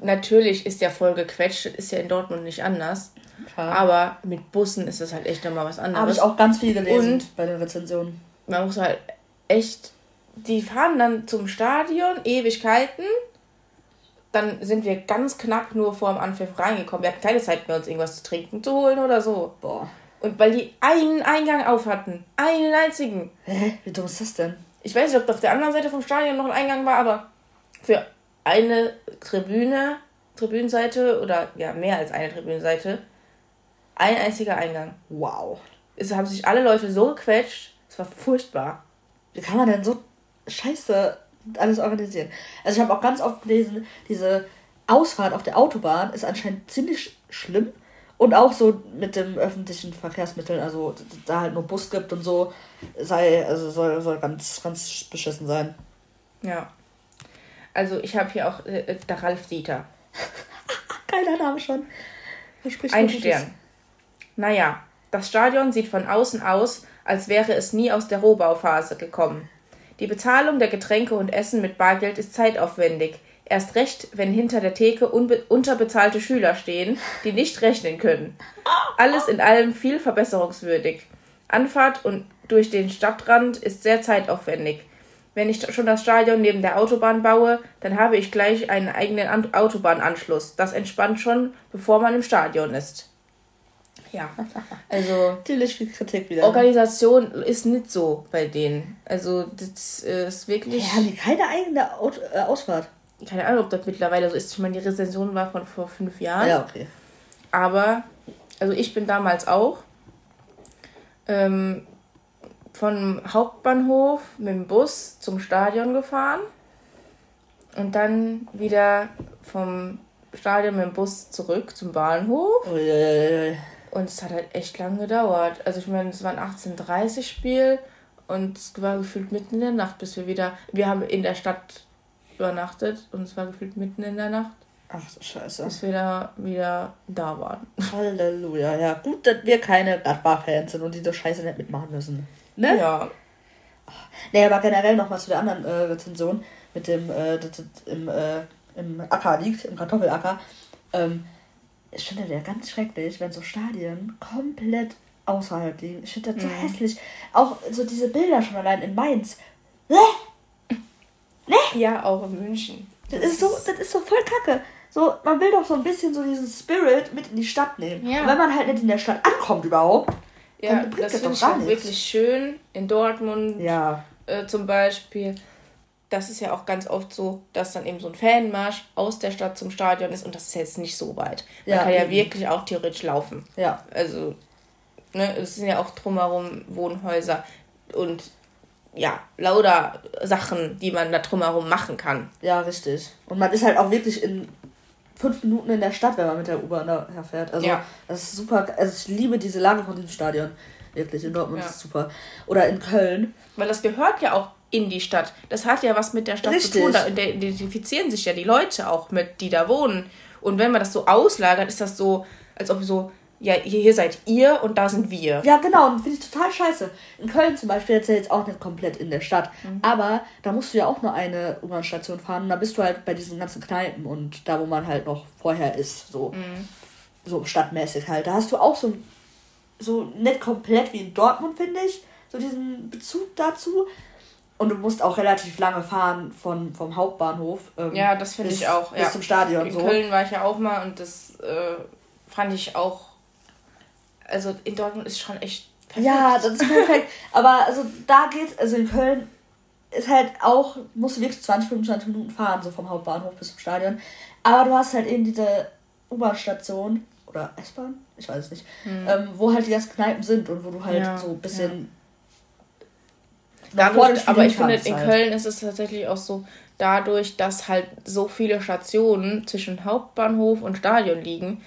Natürlich ist der voll gequetscht, das ist ja in Dortmund nicht anders. Klar. Aber mit Bussen ist das halt echt nochmal was anderes. Habe ich auch ganz viel gelesen Und- bei den Rezensionen. man muss halt echt. Die fahren dann zum Stadion, Ewigkeiten. Dann sind wir ganz knapp nur vor dem Anpfiff reingekommen. Wir hatten keine Zeit mehr, uns irgendwas zu trinken zu holen oder so. Boah. Und weil die einen Eingang auf hatten. Einen einzigen. Hä? Wie dumm ist das denn? Ich weiß nicht, ob auf der anderen Seite vom Stadion noch ein Eingang war, aber für eine Tribüne, Tribünenseite oder ja, mehr als eine Tribünenseite, ein einziger Eingang. Wow. Es haben sich alle Leute so gequetscht, es war furchtbar. Wie kann man denn so scheiße alles organisieren. Also ich habe auch ganz oft gelesen, diese Ausfahrt auf der Autobahn ist anscheinend ziemlich schlimm. Und auch so mit dem öffentlichen Verkehrsmitteln, also da halt nur Bus gibt und so, sei, also soll, soll ganz, ganz beschissen sein. Ja. Also ich habe hier auch äh, der Ralf Dieter. Geiler Name schon. Ein Stern. Naja, das Stadion sieht von außen aus, als wäre es nie aus der Rohbauphase gekommen. Die Bezahlung der Getränke und Essen mit Bargeld ist zeitaufwendig. Erst recht, wenn hinter der Theke unterbezahlte Schüler stehen, die nicht rechnen können. Alles in allem viel verbesserungswürdig. Anfahrt und durch den Stadtrand ist sehr zeitaufwendig. Wenn ich schon das Stadion neben der Autobahn baue, dann habe ich gleich einen eigenen Autobahnanschluss. Das entspannt schon, bevor man im Stadion ist. Ja, also natürlich viel Kritik wieder. Organisation ist nicht so bei denen. Also das ist wirklich. Ja, haben die keine eigene Auto, äh, Ausfahrt? keine Ahnung, ob das mittlerweile so ist. Ich meine, die Rezension war von vor fünf Jahren. Ja, okay. Aber, also ich bin damals auch ähm, vom Hauptbahnhof mit dem Bus zum Stadion gefahren und dann wieder vom Stadion mit dem Bus zurück zum Bahnhof. Uiuiui. Und es hat halt echt lang gedauert. Also ich meine, es war ein 18.30 Spiel und es war gefühlt mitten in der Nacht, bis wir wieder. Wir haben in der Stadt übernachtet und es war gefühlt mitten in der Nacht. Ach du Scheiße. Bis wir da wieder da waren. Halleluja. Ja, gut, dass wir keine Gladbach-Fans sind und diese Scheiße nicht mitmachen müssen. Ne? Ja. Nee, aber generell nochmal zu der anderen äh, Rezension mit dem, äh, das, das im, äh, im Acker liegt, im Kartoffelacker. Ähm, ich finde das ja ganz schrecklich, wenn so Stadien komplett außerhalb liegen. Ich finde das so mhm. hässlich. Auch so diese Bilder schon allein in Mainz. Bäh! Ne? Ja, auch in München. Das, das ist so, das ist so voll kacke. So, man will doch so ein bisschen so diesen Spirit mit in die Stadt nehmen. Ja. Und wenn man halt nicht in der Stadt ankommt überhaupt, ja, dann bringt das, das ich auch nichts. wirklich schön. In Dortmund ja. äh, zum Beispiel. Das ist ja auch ganz oft so, dass dann eben so ein Fanmarsch aus der Stadt zum Stadion ist und das ist jetzt nicht so weit. Man ja, kann ja eben. wirklich auch theoretisch laufen. Ja. Also, ne, es sind ja auch drumherum Wohnhäuser und ja, lauter Sachen, die man da drumherum machen kann. Ja, richtig. Und man ist halt auch wirklich in fünf Minuten in der Stadt, wenn man mit der U-Bahn daher fährt. Also ja. das ist super. Also ich liebe diese Lage von diesem Stadion. Wirklich, in Dortmund ja. ist es super. Oder in Köln. Weil das gehört ja auch in die Stadt. Das hat ja was mit der Stadt Richtig. zu tun. Da identifizieren sich ja die Leute auch mit, die da wohnen. Und wenn man das so auslagert, ist das so, als ob so ja, hier, seid ihr und da sind wir. Ja, genau, finde ich total scheiße. In Köln zum Beispiel, jetzt ja jetzt auch nicht komplett in der Stadt, mhm. aber da musst du ja auch nur eine U-Bahn-Station fahren und da bist du halt bei diesen ganzen Kneipen und da, wo man halt noch vorher ist, so, mhm. so stadtmäßig halt. Da hast du auch so, so nicht komplett wie in Dortmund, finde ich, so diesen Bezug dazu. Und du musst auch relativ lange fahren von, vom Hauptbahnhof. Ähm, ja, das finde ich auch. Bis ja. zum Stadion. In so. Köln war ich ja auch mal und das äh, fand ich auch also in Dortmund ist schon echt perfekt. Ja, das ist perfekt. Aber also da geht's, also in Köln ist halt auch, musst du wirklich 20, 25 Minuten fahren, so vom Hauptbahnhof bis zum Stadion. Aber du hast halt eben diese U-Bahn-Station oder S-Bahn, ich weiß es nicht, hm. ähm, wo halt die ganzen Kneipen sind und wo du halt ja, so ein bisschen. Dadurch, aber ich finde, in. Köln ist es tatsächlich auch so, dadurch, dass halt so viele Stationen zwischen Hauptbahnhof und Stadion liegen,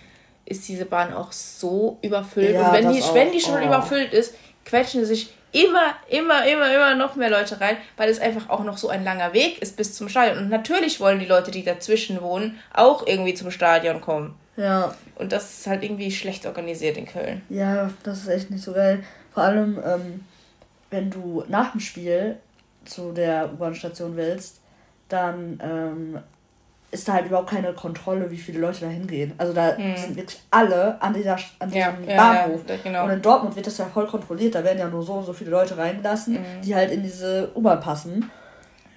ist diese Bahn auch so überfüllt. Ja, und wenn die, wenn die schon oh. überfüllt ist, quetschen sich immer, immer, immer, immer noch mehr Leute rein, weil es einfach auch noch so ein langer Weg ist bis zum Stadion. Und natürlich wollen die Leute, die dazwischen wohnen, auch irgendwie zum Stadion kommen. Ja. Und das ist halt irgendwie schlecht organisiert in Köln. Ja, das ist echt nicht so geil. Vor allem, ähm, wenn du nach dem Spiel zu der U-Bahn-Station willst, dann ähm, ist da halt überhaupt keine Kontrolle, wie viele Leute da hingehen. Also da hm. sind wirklich alle an, dieser, an diesem ja, Bahnhof. Ja, ja, genau. Und in Dortmund wird das ja voll kontrolliert. Da werden ja nur so und so viele Leute reingelassen, mhm. die halt in diese U-Bahn passen.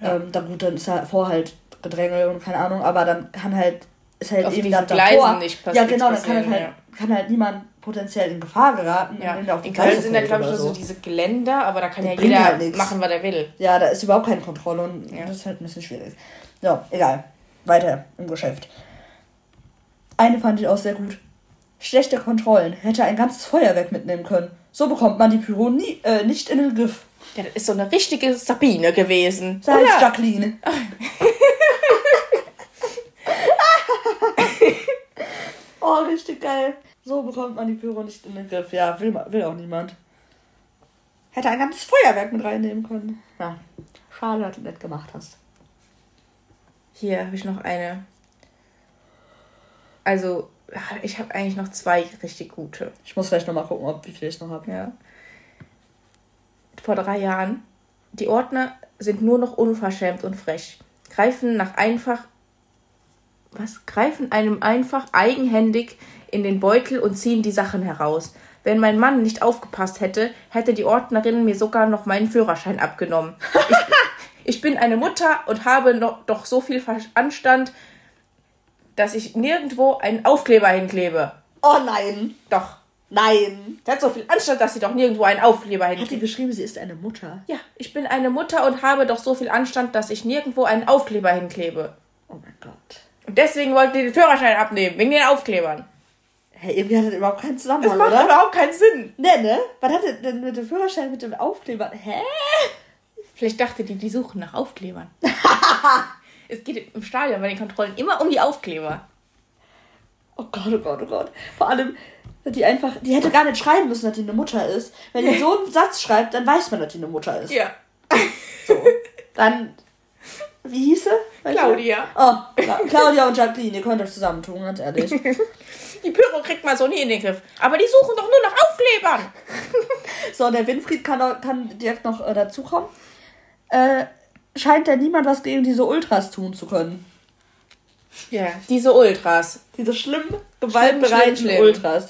Ähm, da gut, dann ist ja vor halt Gedränge und keine Ahnung, aber dann kann halt, ist halt Auf eben dann davor. Nicht ja, genau, dann kann halt, kann halt niemand potenziell in Gefahr geraten. Ja. in Köln sind ja, glaube ich, nur so diese Geländer, aber da kann die ja jeder halt machen, was er will. Ja, da ist überhaupt keine Kontrolle und das ist halt ein bisschen schwierig. So, egal weiter im Geschäft. Eine fand ich auch sehr gut. Schlechte Kontrollen. Hätte ein ganzes Feuerwerk mitnehmen können. So bekommt man die Pyro nie, äh, nicht in den Griff. Ja, das ist so eine richtige Sabine gewesen. Das heißt Jacqueline. oh, richtig geil. So bekommt man die Pyro nicht in den Griff. Ja, will, will auch niemand. Hätte ein ganzes Feuerwerk mit reinnehmen können. Ja, schade, dass du das gemacht hast. Hier habe ich noch eine. Also, ich habe eigentlich noch zwei richtig gute. Ich muss vielleicht noch mal gucken, ob wie viele ich noch habe. Ja. Vor drei Jahren. Die Ordner sind nur noch unverschämt und frech. Greifen nach einfach. Was? Greifen einem einfach eigenhändig in den Beutel und ziehen die Sachen heraus. Wenn mein Mann nicht aufgepasst hätte, hätte die Ordnerin mir sogar noch meinen Führerschein abgenommen. Ich, ich bin eine Mutter und habe noch, doch so viel Anstand, dass ich nirgendwo einen Aufkleber hinklebe. Oh nein. Doch. Nein. Sie hat so viel Anstand, dass sie doch nirgendwo einen Aufkleber hinklebt. Hat die geschrieben, sie ist eine Mutter? Ja, ich bin eine Mutter und habe doch so viel Anstand, dass ich nirgendwo einen Aufkleber hinklebe. Oh mein Gott. Und deswegen wollten die den Führerschein abnehmen, wegen den Aufklebern. Hey, irgendwie hat das überhaupt keinen Zusammenhang, das macht oder? überhaupt keinen Sinn. Ne, ne? Was hat denn mit dem Führerschein mit dem Aufkleber? Hä? Vielleicht dachte die, die suchen nach Aufklebern. es geht im Stadion bei den Kontrollen immer um die Aufkleber. Oh Gott, oh Gott, oh Gott. Vor allem, die einfach, die hätte gar nicht schreiben müssen, dass die eine Mutter ist. Wenn die so einen Satz schreibt, dann weiß man, dass die eine Mutter ist. Ja. So. Dann, wie hieß sie? Claudia. Oh, Cla Claudia und Jacqueline, ihr könnt euch zusammentun, ganz ehrlich. Die Pyro kriegt man so nie in den Griff. Aber die suchen doch nur nach Aufklebern. So, der Winfried kann, kann direkt noch äh, dazukommen. Äh, scheint ja niemand was gegen diese Ultras tun zu können. Ja, diese Ultras. Diese schlimmen, schlimm, gewaltbereiten schlimm. Ultras.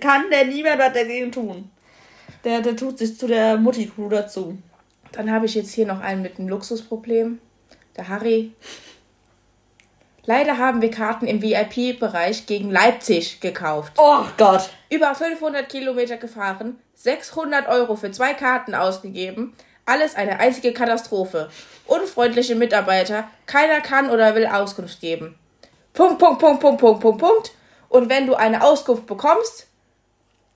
Kann der niemand was dagegen tun. Der, der tut sich zu der Mutti-Crew dazu. Dann habe ich jetzt hier noch einen mit einem Luxusproblem. Der Harry. Leider haben wir Karten im VIP-Bereich gegen Leipzig gekauft. Oh Gott. Über 500 Kilometer gefahren, 600 Euro für zwei Karten ausgegeben. Alles eine einzige Katastrophe. Unfreundliche Mitarbeiter, keiner kann oder will Auskunft geben. Punkt, Punkt, Punkt, Punkt, Punkt, Punkt, Punkt. Und wenn du eine Auskunft bekommst,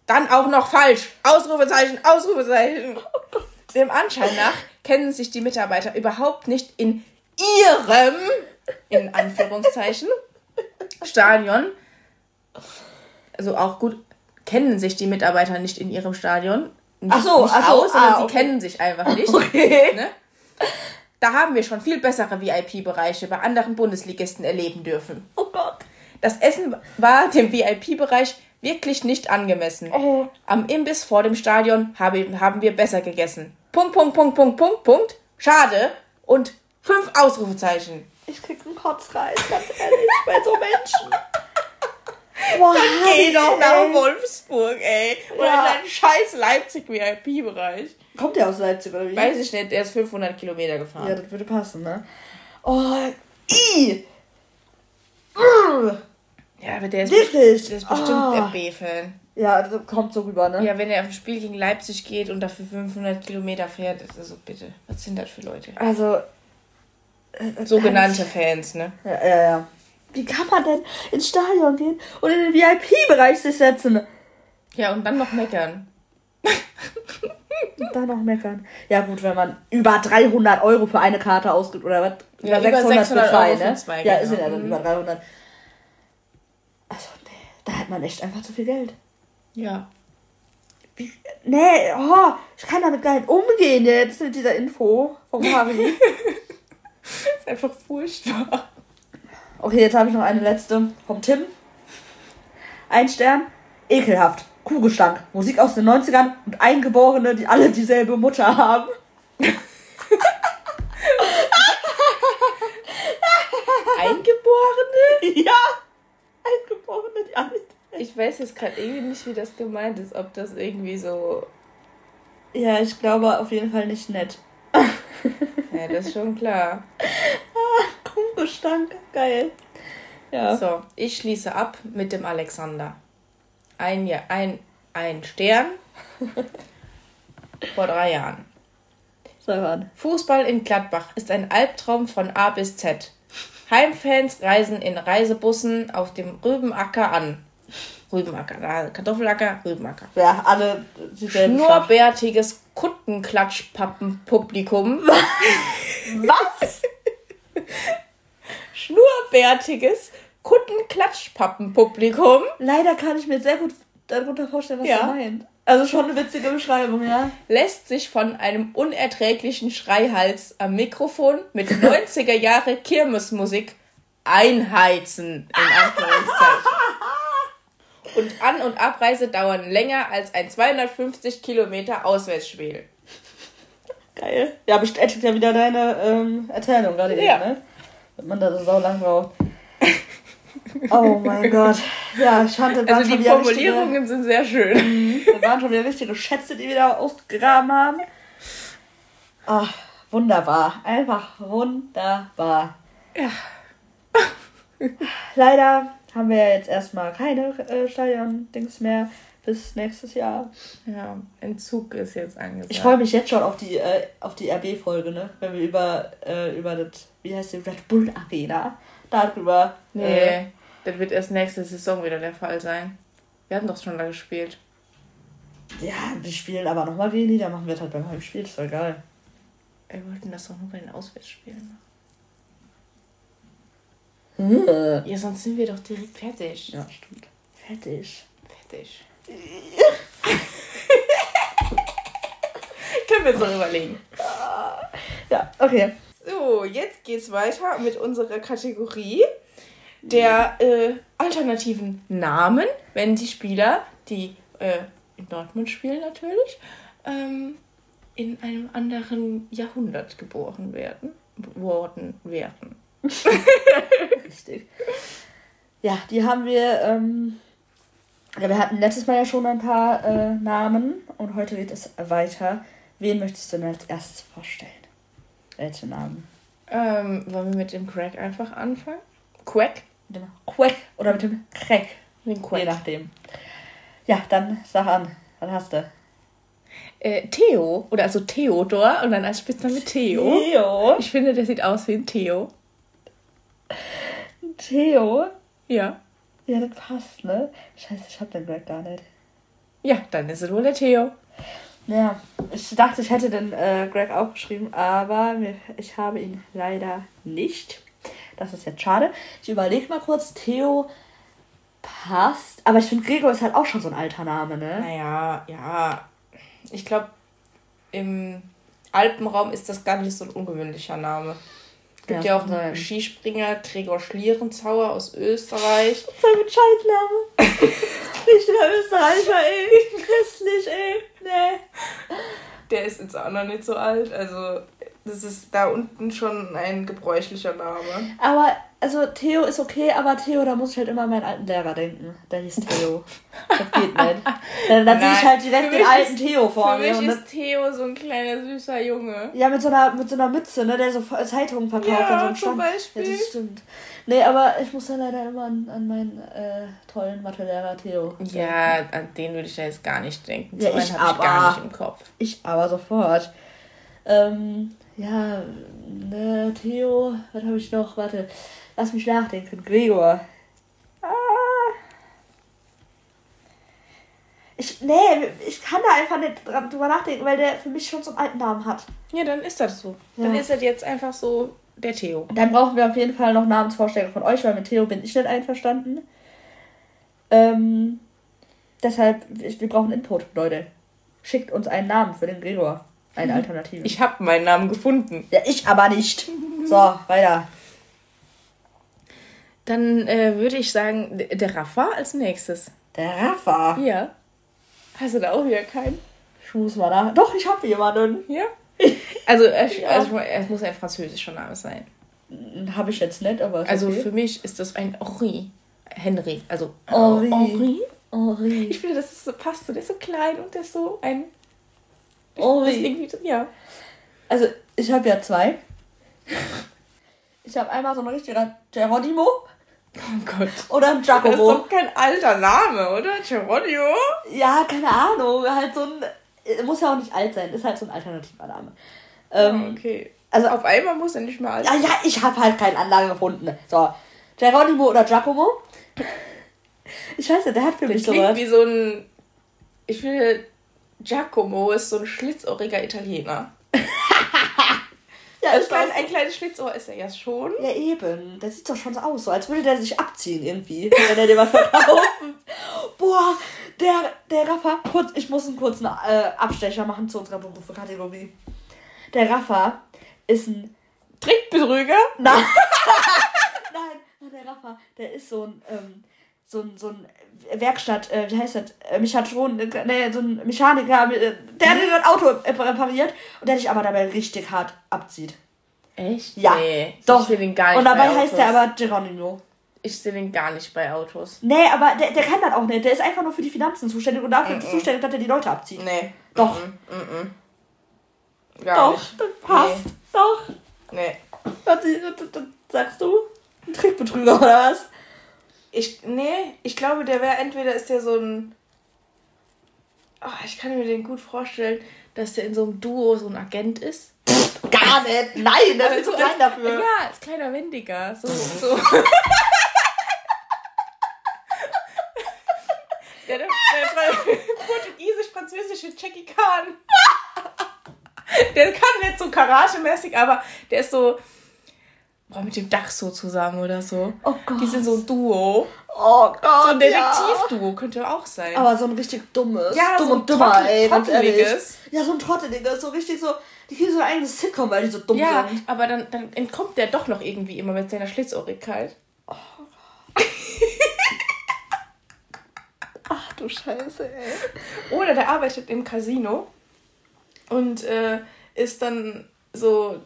dann auch noch falsch. Ausrufezeichen, Ausrufezeichen. Dem Anschein nach kennen sich die Mitarbeiter überhaupt nicht in ihrem, in Anführungszeichen, Stadion. Also auch gut, kennen sich die Mitarbeiter nicht in ihrem Stadion. Nicht, Ach so, nicht ach so, aus, sondern ah, sie okay. kennen sich einfach nicht. Okay. Ne? Da haben wir schon viel bessere VIP-Bereiche bei anderen Bundesligisten erleben dürfen. Oh Gott. Das Essen war dem VIP-Bereich wirklich nicht angemessen. Oh. Am Imbiss vor dem Stadion habe, haben wir besser gegessen. Punkt, Punkt, Punkt, Punkt, Punkt, Punkt. Schade. Und fünf Ausrufezeichen. Ich krieg einen Kotzreiz, ganz ehrlich, bei so Menschen. Boah, Geh doch nach ey. Wolfsburg, ey. Oder Ja. in deinen scheiß Leipzig VIP-Bereich. Kommt der aus Leipzig oder wie? Weiß ich nicht, der ist 500 Kilometer gefahren. Ja, das würde passen, ne? Oh, i. Ja, aber der ist, Wirklich? der ist bestimmt Ah. RB-Fan. Ja, das kommt so rüber, ne? Ja, wenn er auf ein Spiel gegen Leipzig geht und dafür 500 Kilometer fährt, ist also bitte, was sind das für Leute? Also. Äh, Sogenannte Fans, ne? Ja, ja, ja. Wie kann man denn ins Stadion gehen und in den VIP-Bereich sich setzen? Ja, und dann noch meckern. Und dann noch meckern. Ja, gut, wenn man über 300 Euro für eine Karte ausgibt oder was? Ja, über 600 für zwei, Euro ne? zwei, Ja, genau. ist ja dann Mhm. über 300. Also, nee, da hat man echt einfach zu viel Geld. Ja. Wie, nee, oh, ich kann damit gar nicht umgehen jetzt mit dieser Info vom Harry. Ist einfach furchtbar. Okay, jetzt habe ich noch eine letzte vom Tim. Ein Stern. Ekelhaft. Kugelstank. Musik aus den 90ern und Eingeborene, die alle dieselbe Mutter haben. Eingeborene? Ja. Eingeborene, die alle. Ich weiß jetzt gerade irgendwie nicht, wie das gemeint ist. Ob das irgendwie so. Ja, ich glaube auf jeden Fall nicht nett. Ja, das ist schon klar. Kugelstank. Geil. Ja. So, ich schließe ab mit dem Alexander. Ein, Jahr, ein, ein Stern vor drei Jahren. Fußball in Gladbach ist ein Albtraum von A bis Z. Heimfans reisen in Reisebussen auf dem Rübenacker an. Rübenacker, Kartoffelacker, Rübenacker. Ja, alle. Schnurrbärtiges Kuttenklatschpappenpublikum. Was? Schnurrbärtiges Kuttenklatschpappenpublikum. Leider kann ich mir sehr gut darunter vorstellen, was ja. er meint. Also schon eine witzige Beschreibung, ja. Lässt sich von einem unerträglichen Schreihals am Mikrofon mit 90er Jahre Kirmesmusik einheizen, in Anführungszeichen. Und An- und Abreise dauern länger als ein 250 Kilometer Auswärtsspiel. Geil. Ja, bestätigt ja wieder deine ähm, Erzählung gerade ja. eben, ne? Wenn man da so lang braucht. Oh mein Gott. Ja, ich fand, das also die Formulierungen richtige, sind sehr schön. Mhm. Da waren schon wieder richtige Schätze, die wir da ausgegraben haben. Ach, wunderbar. Einfach wunderbar. Ja. Leider haben wir ja jetzt erstmal keine äh, Stadion-Dings mehr bis nächstes Jahr. Ja, Entzug ist jetzt angesagt. Ich freue mich jetzt schon auf die, äh, die RB-Folge, ne? Wenn wir über, äh, über das, wie heißt die, Red Bull Arena, darüber. Nee, äh, das wird erst nächste Saison wieder der Fall sein. Wir hatten doch schon da gespielt. Ja, wir spielen aber nochmal gegen die, dann machen wir das halt beim Heimspiel, ist doch egal. Wir wollten das doch nur bei den Auswärtsspielen machen. Hm. Ja, sonst sind wir doch direkt fertig. Ja, stimmt. Fertig. Fertig. Können wir uns noch überlegen. Ja, okay. So, jetzt geht's weiter mit unserer Kategorie der äh, alternativen Namen, wenn die Spieler, die äh, in Dortmund spielen natürlich, ähm, in einem anderen Jahrhundert geboren werden, worden wären. Richtig. Ja, die haben wir. Ähm, ja, wir hatten letztes Mal ja schon ein paar äh, Namen und heute geht es weiter. Wen möchtest du denn als erstes vorstellen? Welche Namen? Ähm, wollen wir mit dem Crack einfach anfangen? Quack? Mit dem Quack oder mit dem Crack? Den Quack. Je nachdem. Ja, dann sag an. Was hast du? Äh, Theo, oder also Theodor und dann als Spitzname Theo. Theo? Ich finde, der sieht aus wie ein Theo. Theo? Ja. Ja, das passt, ne? Scheiße, ich hab den Greg gar nicht. Ja, dann ist es wohl der Theo. Ja, ich dachte, ich hätte den äh, Greg auch geschrieben, aber mir, ich habe ihn leider nicht. Das ist jetzt schade. Ich überlege mal kurz, Theo passt, aber ich finde Gregor ist halt auch schon so ein alter Name, ne? Naja, ja. Ich glaube, im Alpenraum ist das gar nicht so ein ungewöhnlicher Name gibt ja, ja auch einen Skispringer, Gregor Schlierenzauer aus Österreich. Voll mit Scheißname. Richtiger Österreicher, ey. Christlich, ey. Nee. Der ist jetzt auch noch nicht so alt. Also, das ist da unten schon ein gebräuchlicher Name. Aber also Theo ist okay, aber Theo, da muss ich halt immer an meinen alten Lehrer denken. Der hieß Theo. Das geht nicht. Dann, dann sehe ich halt direkt den alten ist, Theo vor mir. Für mich ist Theo so ein kleiner süßer Junge. Ja, mit so einer, mit so einer Mütze, ne, der so Zeitungen verkauft. Ja, so zum Beispiel. Ja, das stimmt. Nee, aber ich muss dann leider immer an, an meinen äh, tollen Mathelehrer Theo. Denken. Ja, an den würde ich ja jetzt gar nicht denken. Ja, so ich aber. Ich gar nicht im Kopf. Ich aber sofort. Ähm, ja, ne, Theo, was habe ich noch? Warte. Lass mich nachdenken. Gregor. Ah. Ich, nee, ich kann da einfach nicht dran, drüber nachdenken, weil der für mich schon so einen alten Namen hat. Ja, dann ist das so. Ja. Dann ist das jetzt einfach so der Theo. Dann brauchen wir auf jeden Fall noch Namensvorschläge von euch, weil mit Theo bin ich nicht einverstanden. Ähm, deshalb, wir brauchen Input, Leute. Schickt uns einen Namen für den Gregor. Eine Alternative. Ich habe meinen Namen gefunden. Ja, ich aber nicht. So, weiter. Dann äh, würde ich sagen, der Rafa als nächstes. Der Rafa? Ja. Hast du da auch wieder keinen? Ich muss mal nach. Doch, ich habe jemanden. Ja. Also, äh, ja. also, es muss ein französischer Name sein. Habe ich jetzt nicht, aber. Also okay. für mich ist das ein Henri. Henry. Also Henri. Henri. Henri. Ich finde, das ist so, passt so. Der ist so klein und der ist so ein. Henri. Ja. Also, ich habe ja zwei. Ich habe einmal so ein richtiger Geronimo. Oh Gott. Oder ein Giacomo. Das ist doch kein alter Name, oder? Geronimo? Ja, keine Ahnung. Halt so ein. Äh, muss ja auch nicht alt sein, ist halt so ein alternativer Name. Ähm, oh, okay. Also auf einmal muss er nicht mehr alt sein. Ja, ja, ich habe halt keinen Anlage gefunden. So, Geronimo oder Giacomo? Ich weiß nicht, der hat für mich sowas. wie so ein. Ich finde, Giacomo ist so ein schlitzohriger Italiener. ja, ein, klein, ein kleines Schlitzohr ist er ja schon. Ja, eben. Der sieht doch schon so aus, so als würde der sich abziehen irgendwie, wenn er dir was verkaufen. Boah, der, der Rafa, kurz, ich muss einen kurzen äh, Abstecher machen zu unserer Berufekategorie. Der Rafa ist ein Trickbetrüger? Nein. Nein, der Rafa, der ist so ein, ähm, so ein, so ein Werkstatt, äh, wie heißt das? Äh, Mechatron, äh, nee, so ein Mechaniker, äh, der hat ein Auto repariert und der dich aber dabei richtig hart abzieht. Echt? Ja. Nee, doch. Ich sehe den gar nicht Und dabei heißt der aber Geronimo. Ich sehe den gar nicht bei Autos. Nee, aber der, der kann das auch nicht. Der ist einfach nur für die Finanzen zuständig und dafür mm -mm. zuständig, dass er die Leute abzieht. Nee. Doch. Mm doch, nicht. das passt. Nee. Doch. Nee. Was, was, was sagst du? Ein Trickbetrüger oder was? Ich, nee, ich glaube, der wäre entweder ist der so ein. Oh, ich kann mir den gut vorstellen, dass der in so einem Duo so ein Agent ist. Gar nicht. Nein, das ist zu klein dafür. Ja, ist kleiner, wendiger. So, so. der, der, der portugiesisch-französische Jackie Khan. der kann nicht so Karate-mäßig, aber der ist so Boah, mit dem Dach so zusammen oder so. Oh Gott. Die sind so ein Duo. Oh Gott. So ein Detektivduo ja. könnte auch sein. Aber so ein richtig dummes. Ja, dumm so und dummer, ey. Trotteliges. Ja, so ein trotteliges. So richtig so. Die kriegen so ein eigenes Sitcom, weil die so dumm ja, sind. Ja, aber dann, dann entkommt der doch noch irgendwie immer mit seiner Schlitzohrigkeit. Oh Ach du Scheiße, ey. Oder der arbeitet im Casino und äh, ist dann so,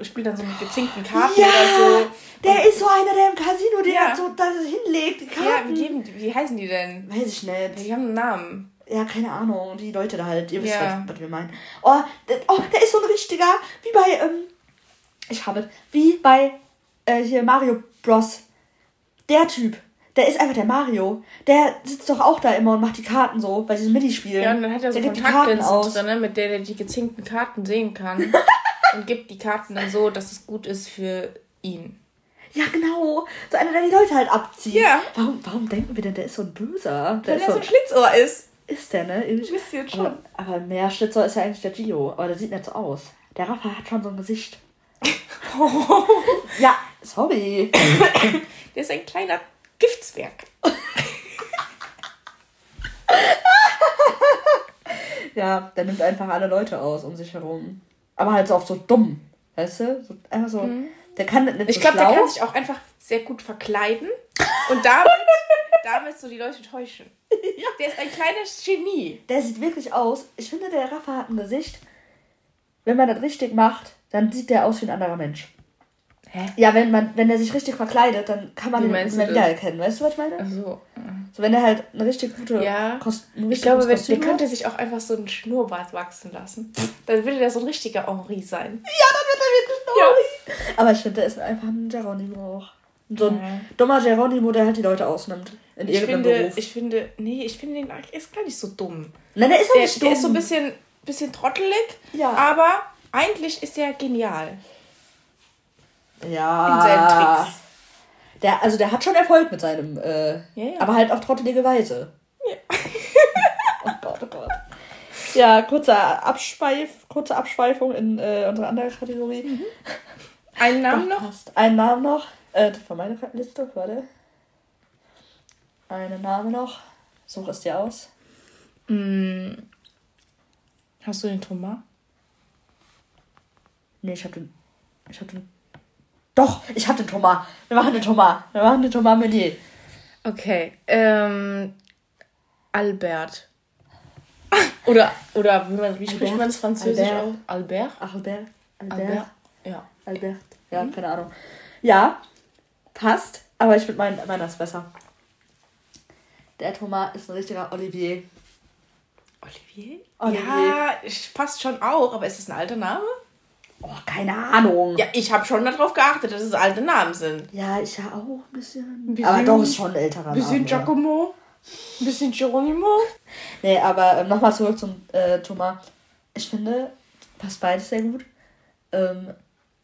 spielt dann so mit gezinkten Karten ja, oder so. Der ist so einer, der im Casino den ja. so da hinlegt, die Karten. Ja, wie, wie heißen die denn? Weiß ich nicht. Die haben einen Namen. Ja, keine Ahnung. Die Leute da halt, ihr wisst, ja. was, was wir meinen. Oh der, oh, der ist so ein richtiger, wie bei, ähm, ich habe, wie bei, äh, hier Mario Bros. Der Typ. Der ist einfach der Mario. Der sitzt doch auch da immer und macht die Karten so bei diesem Midi-Spiel. Ja, und dann hat er so Kontaktlinsen drin, ne, mit der er die gezinkten Karten sehen kann. und gibt die Karten dann so, dass es gut ist für ihn. Ja, genau. So einer, der die Leute halt abzieht. Ja. Warum, warum denken wir denn, der ist so ein Böser? Der Weil er so ein Schlitzohr ist. Ist der, ne? Ein bisschen schon. Aber, aber mehr Schlitzohr ist ja eigentlich der Gio. Aber der sieht nicht so aus. Der Rafa hat schon so ein Gesicht. ja, sorry. der ist ein kleiner Giftswerk. ja, der nimmt einfach alle Leute aus um sich herum aber halt so oft so dumm. Weißt du? So, einfach so. Mhm. Der kann nicht Ich so glaube, der kann sich auch einfach sehr gut verkleiden und damit, damit so die Leute täuschen. Ja. Der ist ein kleines Genie. Der sieht wirklich aus. Ich finde, der Rafa hat ein Gesicht. Wenn man das richtig macht, dann sieht der aus wie ein anderer Mensch. Hä? Ja, wenn man, wenn er sich richtig verkleidet, dann kann man ihn nicht mehr wiedererkennen. Weißt du, was ich meine? Ach so. So, wenn er halt eine richtig gute ja. Kost Ich glaube, wenn, der könnte sich auch einfach so einen Schnurrbart wachsen lassen. Dann würde der so ein richtiger Henri sein. Ja, dann wird er wirklich ein Henri. Ja. Aber ich finde, der ist einfach ein Geronimo auch. So ein ja. dummer Geronimo, der halt die Leute ausnimmt. In ich finde, Beruf. ich finde, nee, ich finde den ist gar nicht so dumm. Nein, der ist auch der, nicht dumm. Der ist so ein bisschen, bisschen trottelig, ja. aber eigentlich ist er genial. Ja. In seinen Tricks. Der, also der hat schon Erfolg mit seinem, äh, ja, ja. aber halt auf trottelige Weise. Ja. oh Gott, oh Gott. Ja, kurzer Abschweif, kurze Abschweifung in äh, unsere andere Kategorie. Mhm. Einen Namen noch? Passt. Einen Namen noch. Äh, von meiner Liste, warte. Einen Namen noch. Such es dir aus. Mm. Hast du den Thomas? Nee, ich hab den. Ich hab den doch, ich hatte Thomas. Wir machen den Thomas. Wir machen den Thomas Meunier. Okay. Ähm, Albert. oder, oder wie, man, wie spricht man es französisch Albert. Albert? Albert. Albert. Albert. Ja. Albert. Ja, mhm. keine Ahnung. Ja, passt. Aber ich finde mein, meiner ist besser. Der Thomas ist ein richtiger Olivier. Olivier? Olivier? Ja, passt schon auch, aber ist das ein alter Name? Oh, keine Ahnung. Ja, ich habe schon darauf geachtet, dass es alte Namen sind. Ja, ich ja auch ein bisschen. Ein bisschen aber doch ist schon ein älterer Name. Bisschen Giacomo, ein bisschen Geronimo. Nee, aber ähm, nochmal zurück zum äh, Thomas. Ich finde, passt beides sehr gut. Ähm,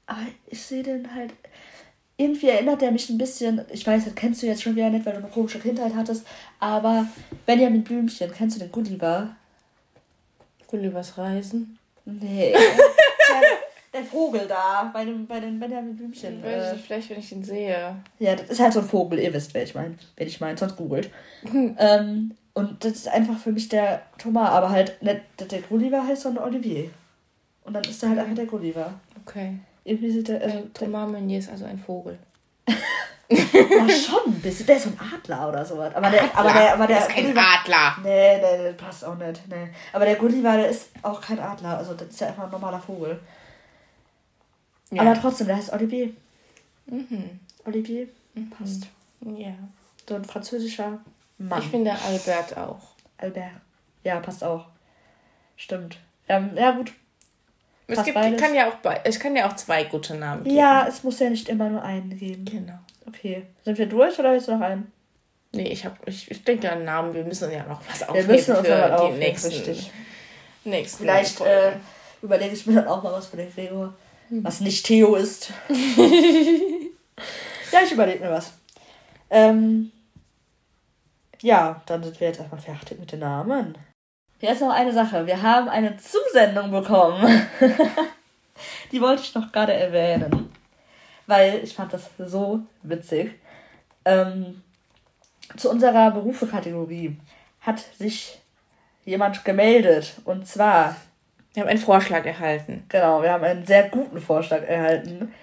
aber ich sehe den halt. Irgendwie erinnert er mich ein bisschen, ich weiß, das kennst du jetzt schon wieder nicht, weil du eine komische Kindheit hattest, aber Benjamin Blümchen, kennst du den Gulliver? Gullivers Reisen? Nee. der, Vogel da, bei dem, bei den Benjamin Blümchen. Weiß ich Äh, vielleicht, wenn ich ihn sehe. ja, das ist halt so ein Vogel, ihr wisst, wer ich meine. Wen ich meine, sonst googelt. ähm, und das ist einfach für mich der Thomas, aber halt nicht der, der Gulliver heißt, sondern Olivier. Und dann ist er halt einfach der Gulliver. Okay. Irgendwie sieht der, also, Äh, Thomas Meunier ist also ein Vogel. Ja, schon ein bisschen. Der ist so ein Adler oder sowas. Aber der, aber der, aber der ist kein Gulliver, Adler. Nee, nee, das passt auch nicht. Nee. Aber der Gulliver, der ist auch kein Adler. Also, das ist ja einfach ein normaler Vogel. Ja. Aber trotzdem, der heißt Olivier. Mhm. Olivier passt. Ja. So ein französischer Mann. Ich finde Albert auch. Albert. Ja, passt auch. Stimmt. Ähm, ja, gut. Es, Passt gibt, beides. kann ja auch, es kann ja auch zwei gute Namen geben. Ja, es muss ja nicht immer nur einen geben. Genau. Okay. Sind wir durch oder willst du noch einen? Nee, ich, hab, ich, ich denke an Namen. Wir müssen ja noch was Wir aufnehmen müssen uns für die aufnehmen, nächsten, nächsten Vielleicht äh, überlege ich mir dann auch mal was für den Gregor. Was nicht Theo ist. ja, ich überlege mir was. Ähm, ja, dann sind wir jetzt erstmal fertig mit den Namen. Jetzt noch eine Sache. Wir haben eine Zusendung bekommen. Die wollte ich noch gerade erwähnen. Weil ich fand das so witzig. Ähm, zu unserer Berufekategorie hat sich jemand gemeldet. Und zwar Wir haben einen Vorschlag erhalten. Genau, wir haben einen sehr guten Vorschlag erhalten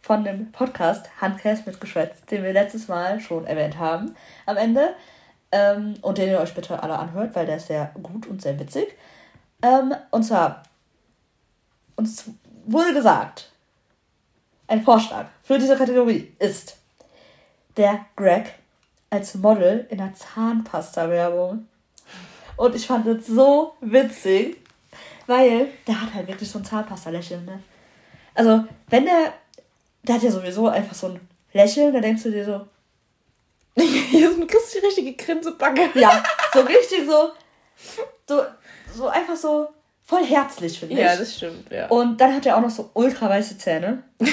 von dem Podcast Handcast mit Geschwätz, den wir letztes Mal schon erwähnt haben am Ende. Ähm, und den ihr euch bitte alle anhört, weil der ist sehr gut und sehr witzig. Ähm, und zwar, uns wurde gesagt, ein Vorschlag für diese Kategorie ist der Greg als Model in der Zahnpasta-Werbung. Und ich fand das so witzig, weil der hat halt wirklich so ein Zahnpasta-Lächeln, ne? Also, wenn der, der hat ja sowieso einfach so ein Lächeln, da denkst du dir so, Hier ist eine richtig, richtige Grinsebacke. ja, so richtig so, so, so einfach so voll herzlich, finde ich. Ja, das stimmt, ja. Und dann hat er auch noch so ultra weiße Zähne.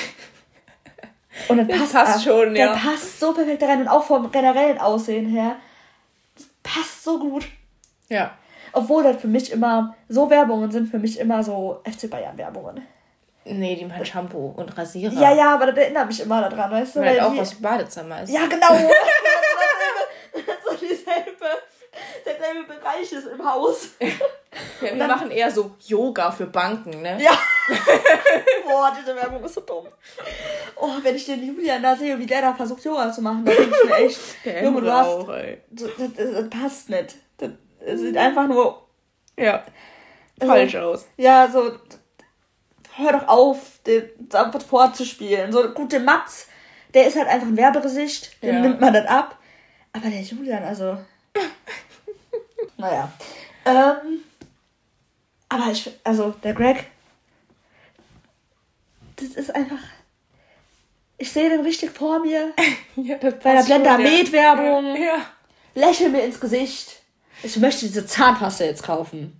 Und dann Das passt, passt er- schon, der ja. passt so perfekt da rein und auch vom generellen Aussehen her. Das passt so gut. Ja. Obwohl das für mich immer, so Werbungen sind für mich immer so FC Bayern Werbungen. Nee, die machen Shampoo und Rasierer. Ja, ja, aber das erinnert mich immer daran, weißt du? Weil auch die- was im Badezimmer ist. Ja, genau. so dieselbe, derselbe Bereich ist im Haus. Ja, wir machen eher so Yoga für Banken, ne? Ja. Boah, diese Werbung ist so dumm. Oh, wenn ich den Julian da sehe, wie der da versucht, Yoga zu machen, dann denke ich mir echt, Junge, du hast, das, das, das passt nicht. Das, das sieht einfach nur, Ja. Falsch aus. ja, so, hör doch auf, den einfach vorzuspielen. So, gut, der Mats, der ist halt einfach ein Werbegesicht, dem Ja. nimmt man das ab. Aber der Julian, also, naja. Ähm, aber ich, also, der Greg, das ist einfach, ich sehe den richtig vor mir, Ja, bei der Blender ja. Med Werbung, Ja. lächel mir ins Gesicht. Ich möchte diese Zahnpasta jetzt kaufen.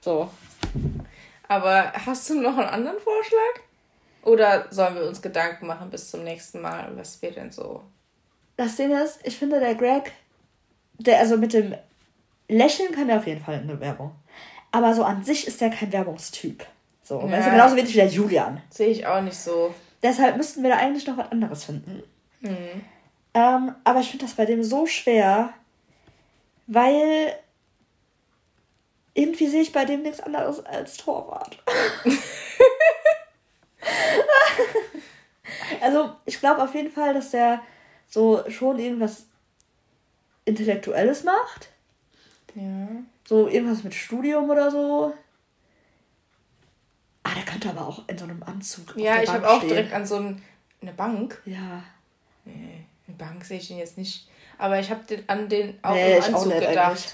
So. Aber hast du noch einen anderen Vorschlag? Oder sollen wir uns Gedanken machen bis zum nächsten Mal, was wir denn so. Das Ding ist, ich finde, der Greg, der also mit dem Lächeln kann er auf jeden Fall in eine Werbung. Aber so an sich ist der kein Werbungstyp. So, Ja. weißt du, genauso wenig wie der Julian. Sehe ich auch nicht so. Deshalb müssten wir da eigentlich noch was anderes finden. Ähm, aber ich finde das bei dem so schwer, weil irgendwie sehe ich bei dem nichts anderes als Torwart. also ich glaube auf jeden Fall, dass der so schon irgendwas Intellektuelles macht. Ja. So irgendwas mit Studium oder so. Ah, der könnte aber auch in so einem Anzug. Ja, ich habe auch direkt an so ein, eine Bank. Ja. Nee, eine Bank sehe ich ihn jetzt nicht. Aber ich habe den, an den auch Nee, im auch Anzug nicht gedacht. eigentlich.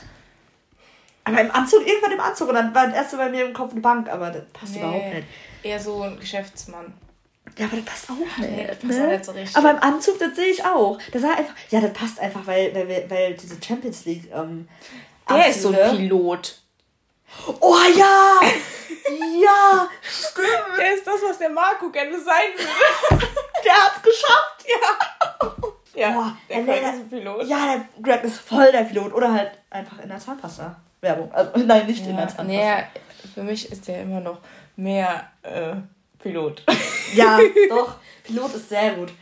Aber im Anzug, irgendwann im Anzug. Und dann war das erste bei mir im Kopf eine Bank, aber das passt Nee, überhaupt nicht. Eher so ein Geschäftsmann. Ja, aber das passt auch nicht. Nee, das passt ne? auch nicht so richtig. Aber im Anzug, das sehe ich auch. Das sah einfach. Ja, das passt einfach, weil, weil, weil diese Champions League. Ähm, Der ist so ein Anzüge- Pilot. Oh ja! ja! Stimmt! Der ist das, was der Marco gerne sein würde. Der hat's geschafft! Ja! Ja, Boah, der Greg ist ein Pilot. Ja, der Greg ist voll der Pilot. Oder halt einfach in der Zahnpasta-Werbung. Also, nein, nicht ja, in der Zahnpasta. Nee, für mich ist der immer noch mehr äh, Pilot. ja, doch. Pilot ist sehr gut.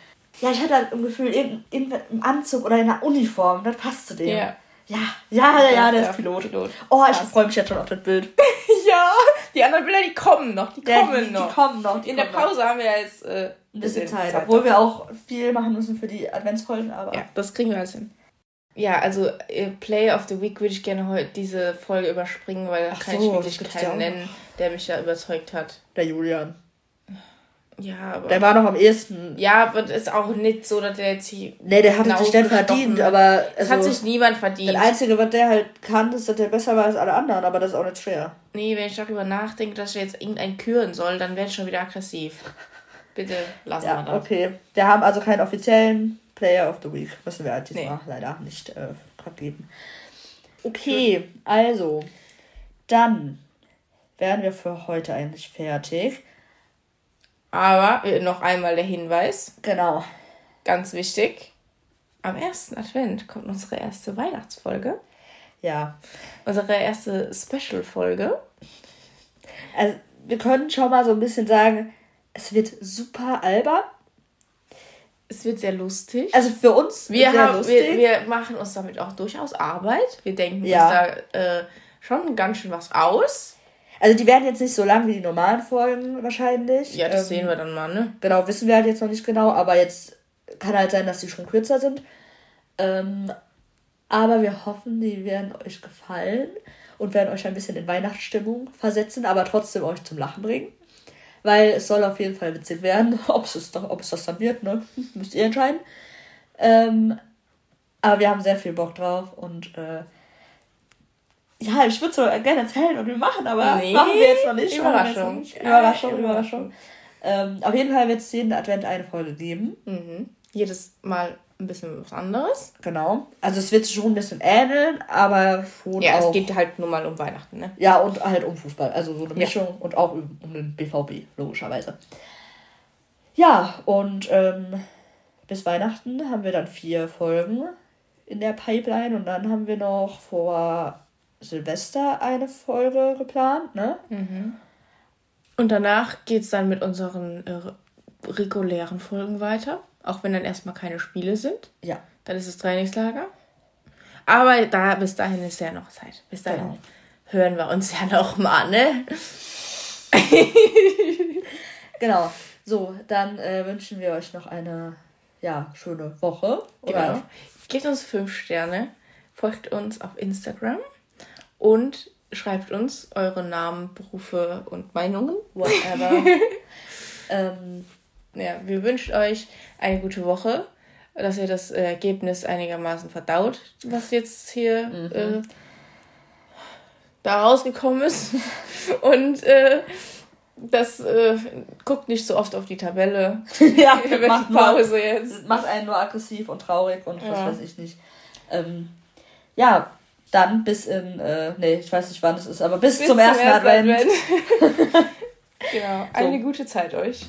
Ja, ich hatte halt im Gefühl, in, in, im Anzug oder in der Uniform, das passt zu dem. Ja. Ja, ja, ja, ja, der ist Pilot. Pilot. Oh, ich freue mich jetzt schon auf das Bild. ja, die anderen Bilder, die kommen noch. Die ja, kommen die, noch. Die kommen noch. Die in kommen der Pause noch. haben wir ja jetzt äh, ein bisschen Zeit. Zeit. Obwohl wir auch viel machen müssen für die Adventsfolgen, aber. Ja, das kriegen wir alles hin. Ja, also äh, Play of the Week würde ich gerne heute diese Folge überspringen, weil da kann so, ich wirklich keinen nennen, der mich da überzeugt hat. Der Julian. Ja, aber. Der war noch am ehesten. Ja, aber das ist auch nicht so, dass der jetzt hier. Nee, der hat sich nicht verdient, aber. Also, hat sich niemand verdient. Das Einzige, was der halt kann, ist, dass der besser war als alle anderen, aber das ist auch nicht schwer. Nee, wenn ich darüber nachdenke, dass ich jetzt irgendeinen küren soll, dann werde ich schon wieder aggressiv. Bitte lassen ja, wir das. Okay. Wir haben also keinen offiziellen Player of the Week. Müssen wir halt diesmal nee. leider nicht äh, geben. Okay, also. Dann wären wir für heute eigentlich fertig. Aber äh, noch einmal der Hinweis. Genau. Ganz wichtig. Am ersten Advent kommt unsere erste Weihnachtsfolge. Ja. Unsere erste Special-Folge. Also, wir können schon mal so ein bisschen sagen, es wird super albern. Es wird sehr lustig. Also für uns wir sehr haben, lustig. Wir, wir machen uns damit auch durchaus Arbeit. Wir denken ja. uns da äh, schon ganz schön was aus. Also die werden jetzt nicht so lang wie die normalen Folgen wahrscheinlich. Ja, das ähm, sehen wir dann mal, ne? Genau, wissen wir halt jetzt noch nicht genau, aber jetzt kann halt sein, dass die schon kürzer sind. Ähm, aber wir hoffen, die werden euch gefallen und werden euch ein bisschen in Weihnachtsstimmung versetzen, aber trotzdem euch zum Lachen bringen. Weil es soll auf jeden Fall witzig werden. Ob es, ob es das dann wird, ne? Müsst ihr entscheiden. Ähm, aber wir haben sehr viel Bock drauf und äh, ja, ich würde so gerne erzählen und wir machen, aber nee, machen wir jetzt noch nicht. Überraschung. Nicht. Überraschung, Überraschung. Ähm, auf jeden Fall wird es jeden Advent eine Folge geben. Mhm. Jedes Mal ein bisschen was anderes. Genau. Also es wird sich schon ein bisschen ähneln, aber schon Ja, auch, es geht halt nur mal um Weihnachten, ne? Ja, und halt um Fußball. Also so eine Mischung ja. und auch um, um den BVB, logischerweise. Ja, und ähm, bis Weihnachten haben wir dann vier Folgen in der Pipeline und dann haben wir noch vor Silvester eine Folge geplant, ne? Mhm. Und danach geht es dann mit unseren äh, regulären Folgen weiter. Auch wenn dann erstmal keine Spiele sind. Ja. Dann ist es Trainingslager. Aber da, bis dahin ist ja noch Zeit. Bis dahin genau. hören wir uns ja noch mal, ne? genau. So, dann äh, wünschen wir euch noch eine ja, schöne Woche. Oder? Genau. Gebt uns fünf Sterne. Folgt uns auf Instagram und schreibt uns eure Namen, Berufe und Meinungen. Whatever. ähm, ja, wir wünschen euch eine gute Woche, dass ihr das Ergebnis einigermaßen verdaut, was jetzt hier mhm. äh, da rausgekommen ist. Und äh, das äh, guckt nicht so oft auf die Tabelle. ja, macht Pause nur, jetzt. Macht einen nur aggressiv und traurig und ja. was weiß ich nicht. Ähm, ja, dann bis in, äh, nee, ich weiß nicht wann es ist, aber bis, bis zum, ersten, ersten Advent. Advent. genau, eine so. gute Zeit euch.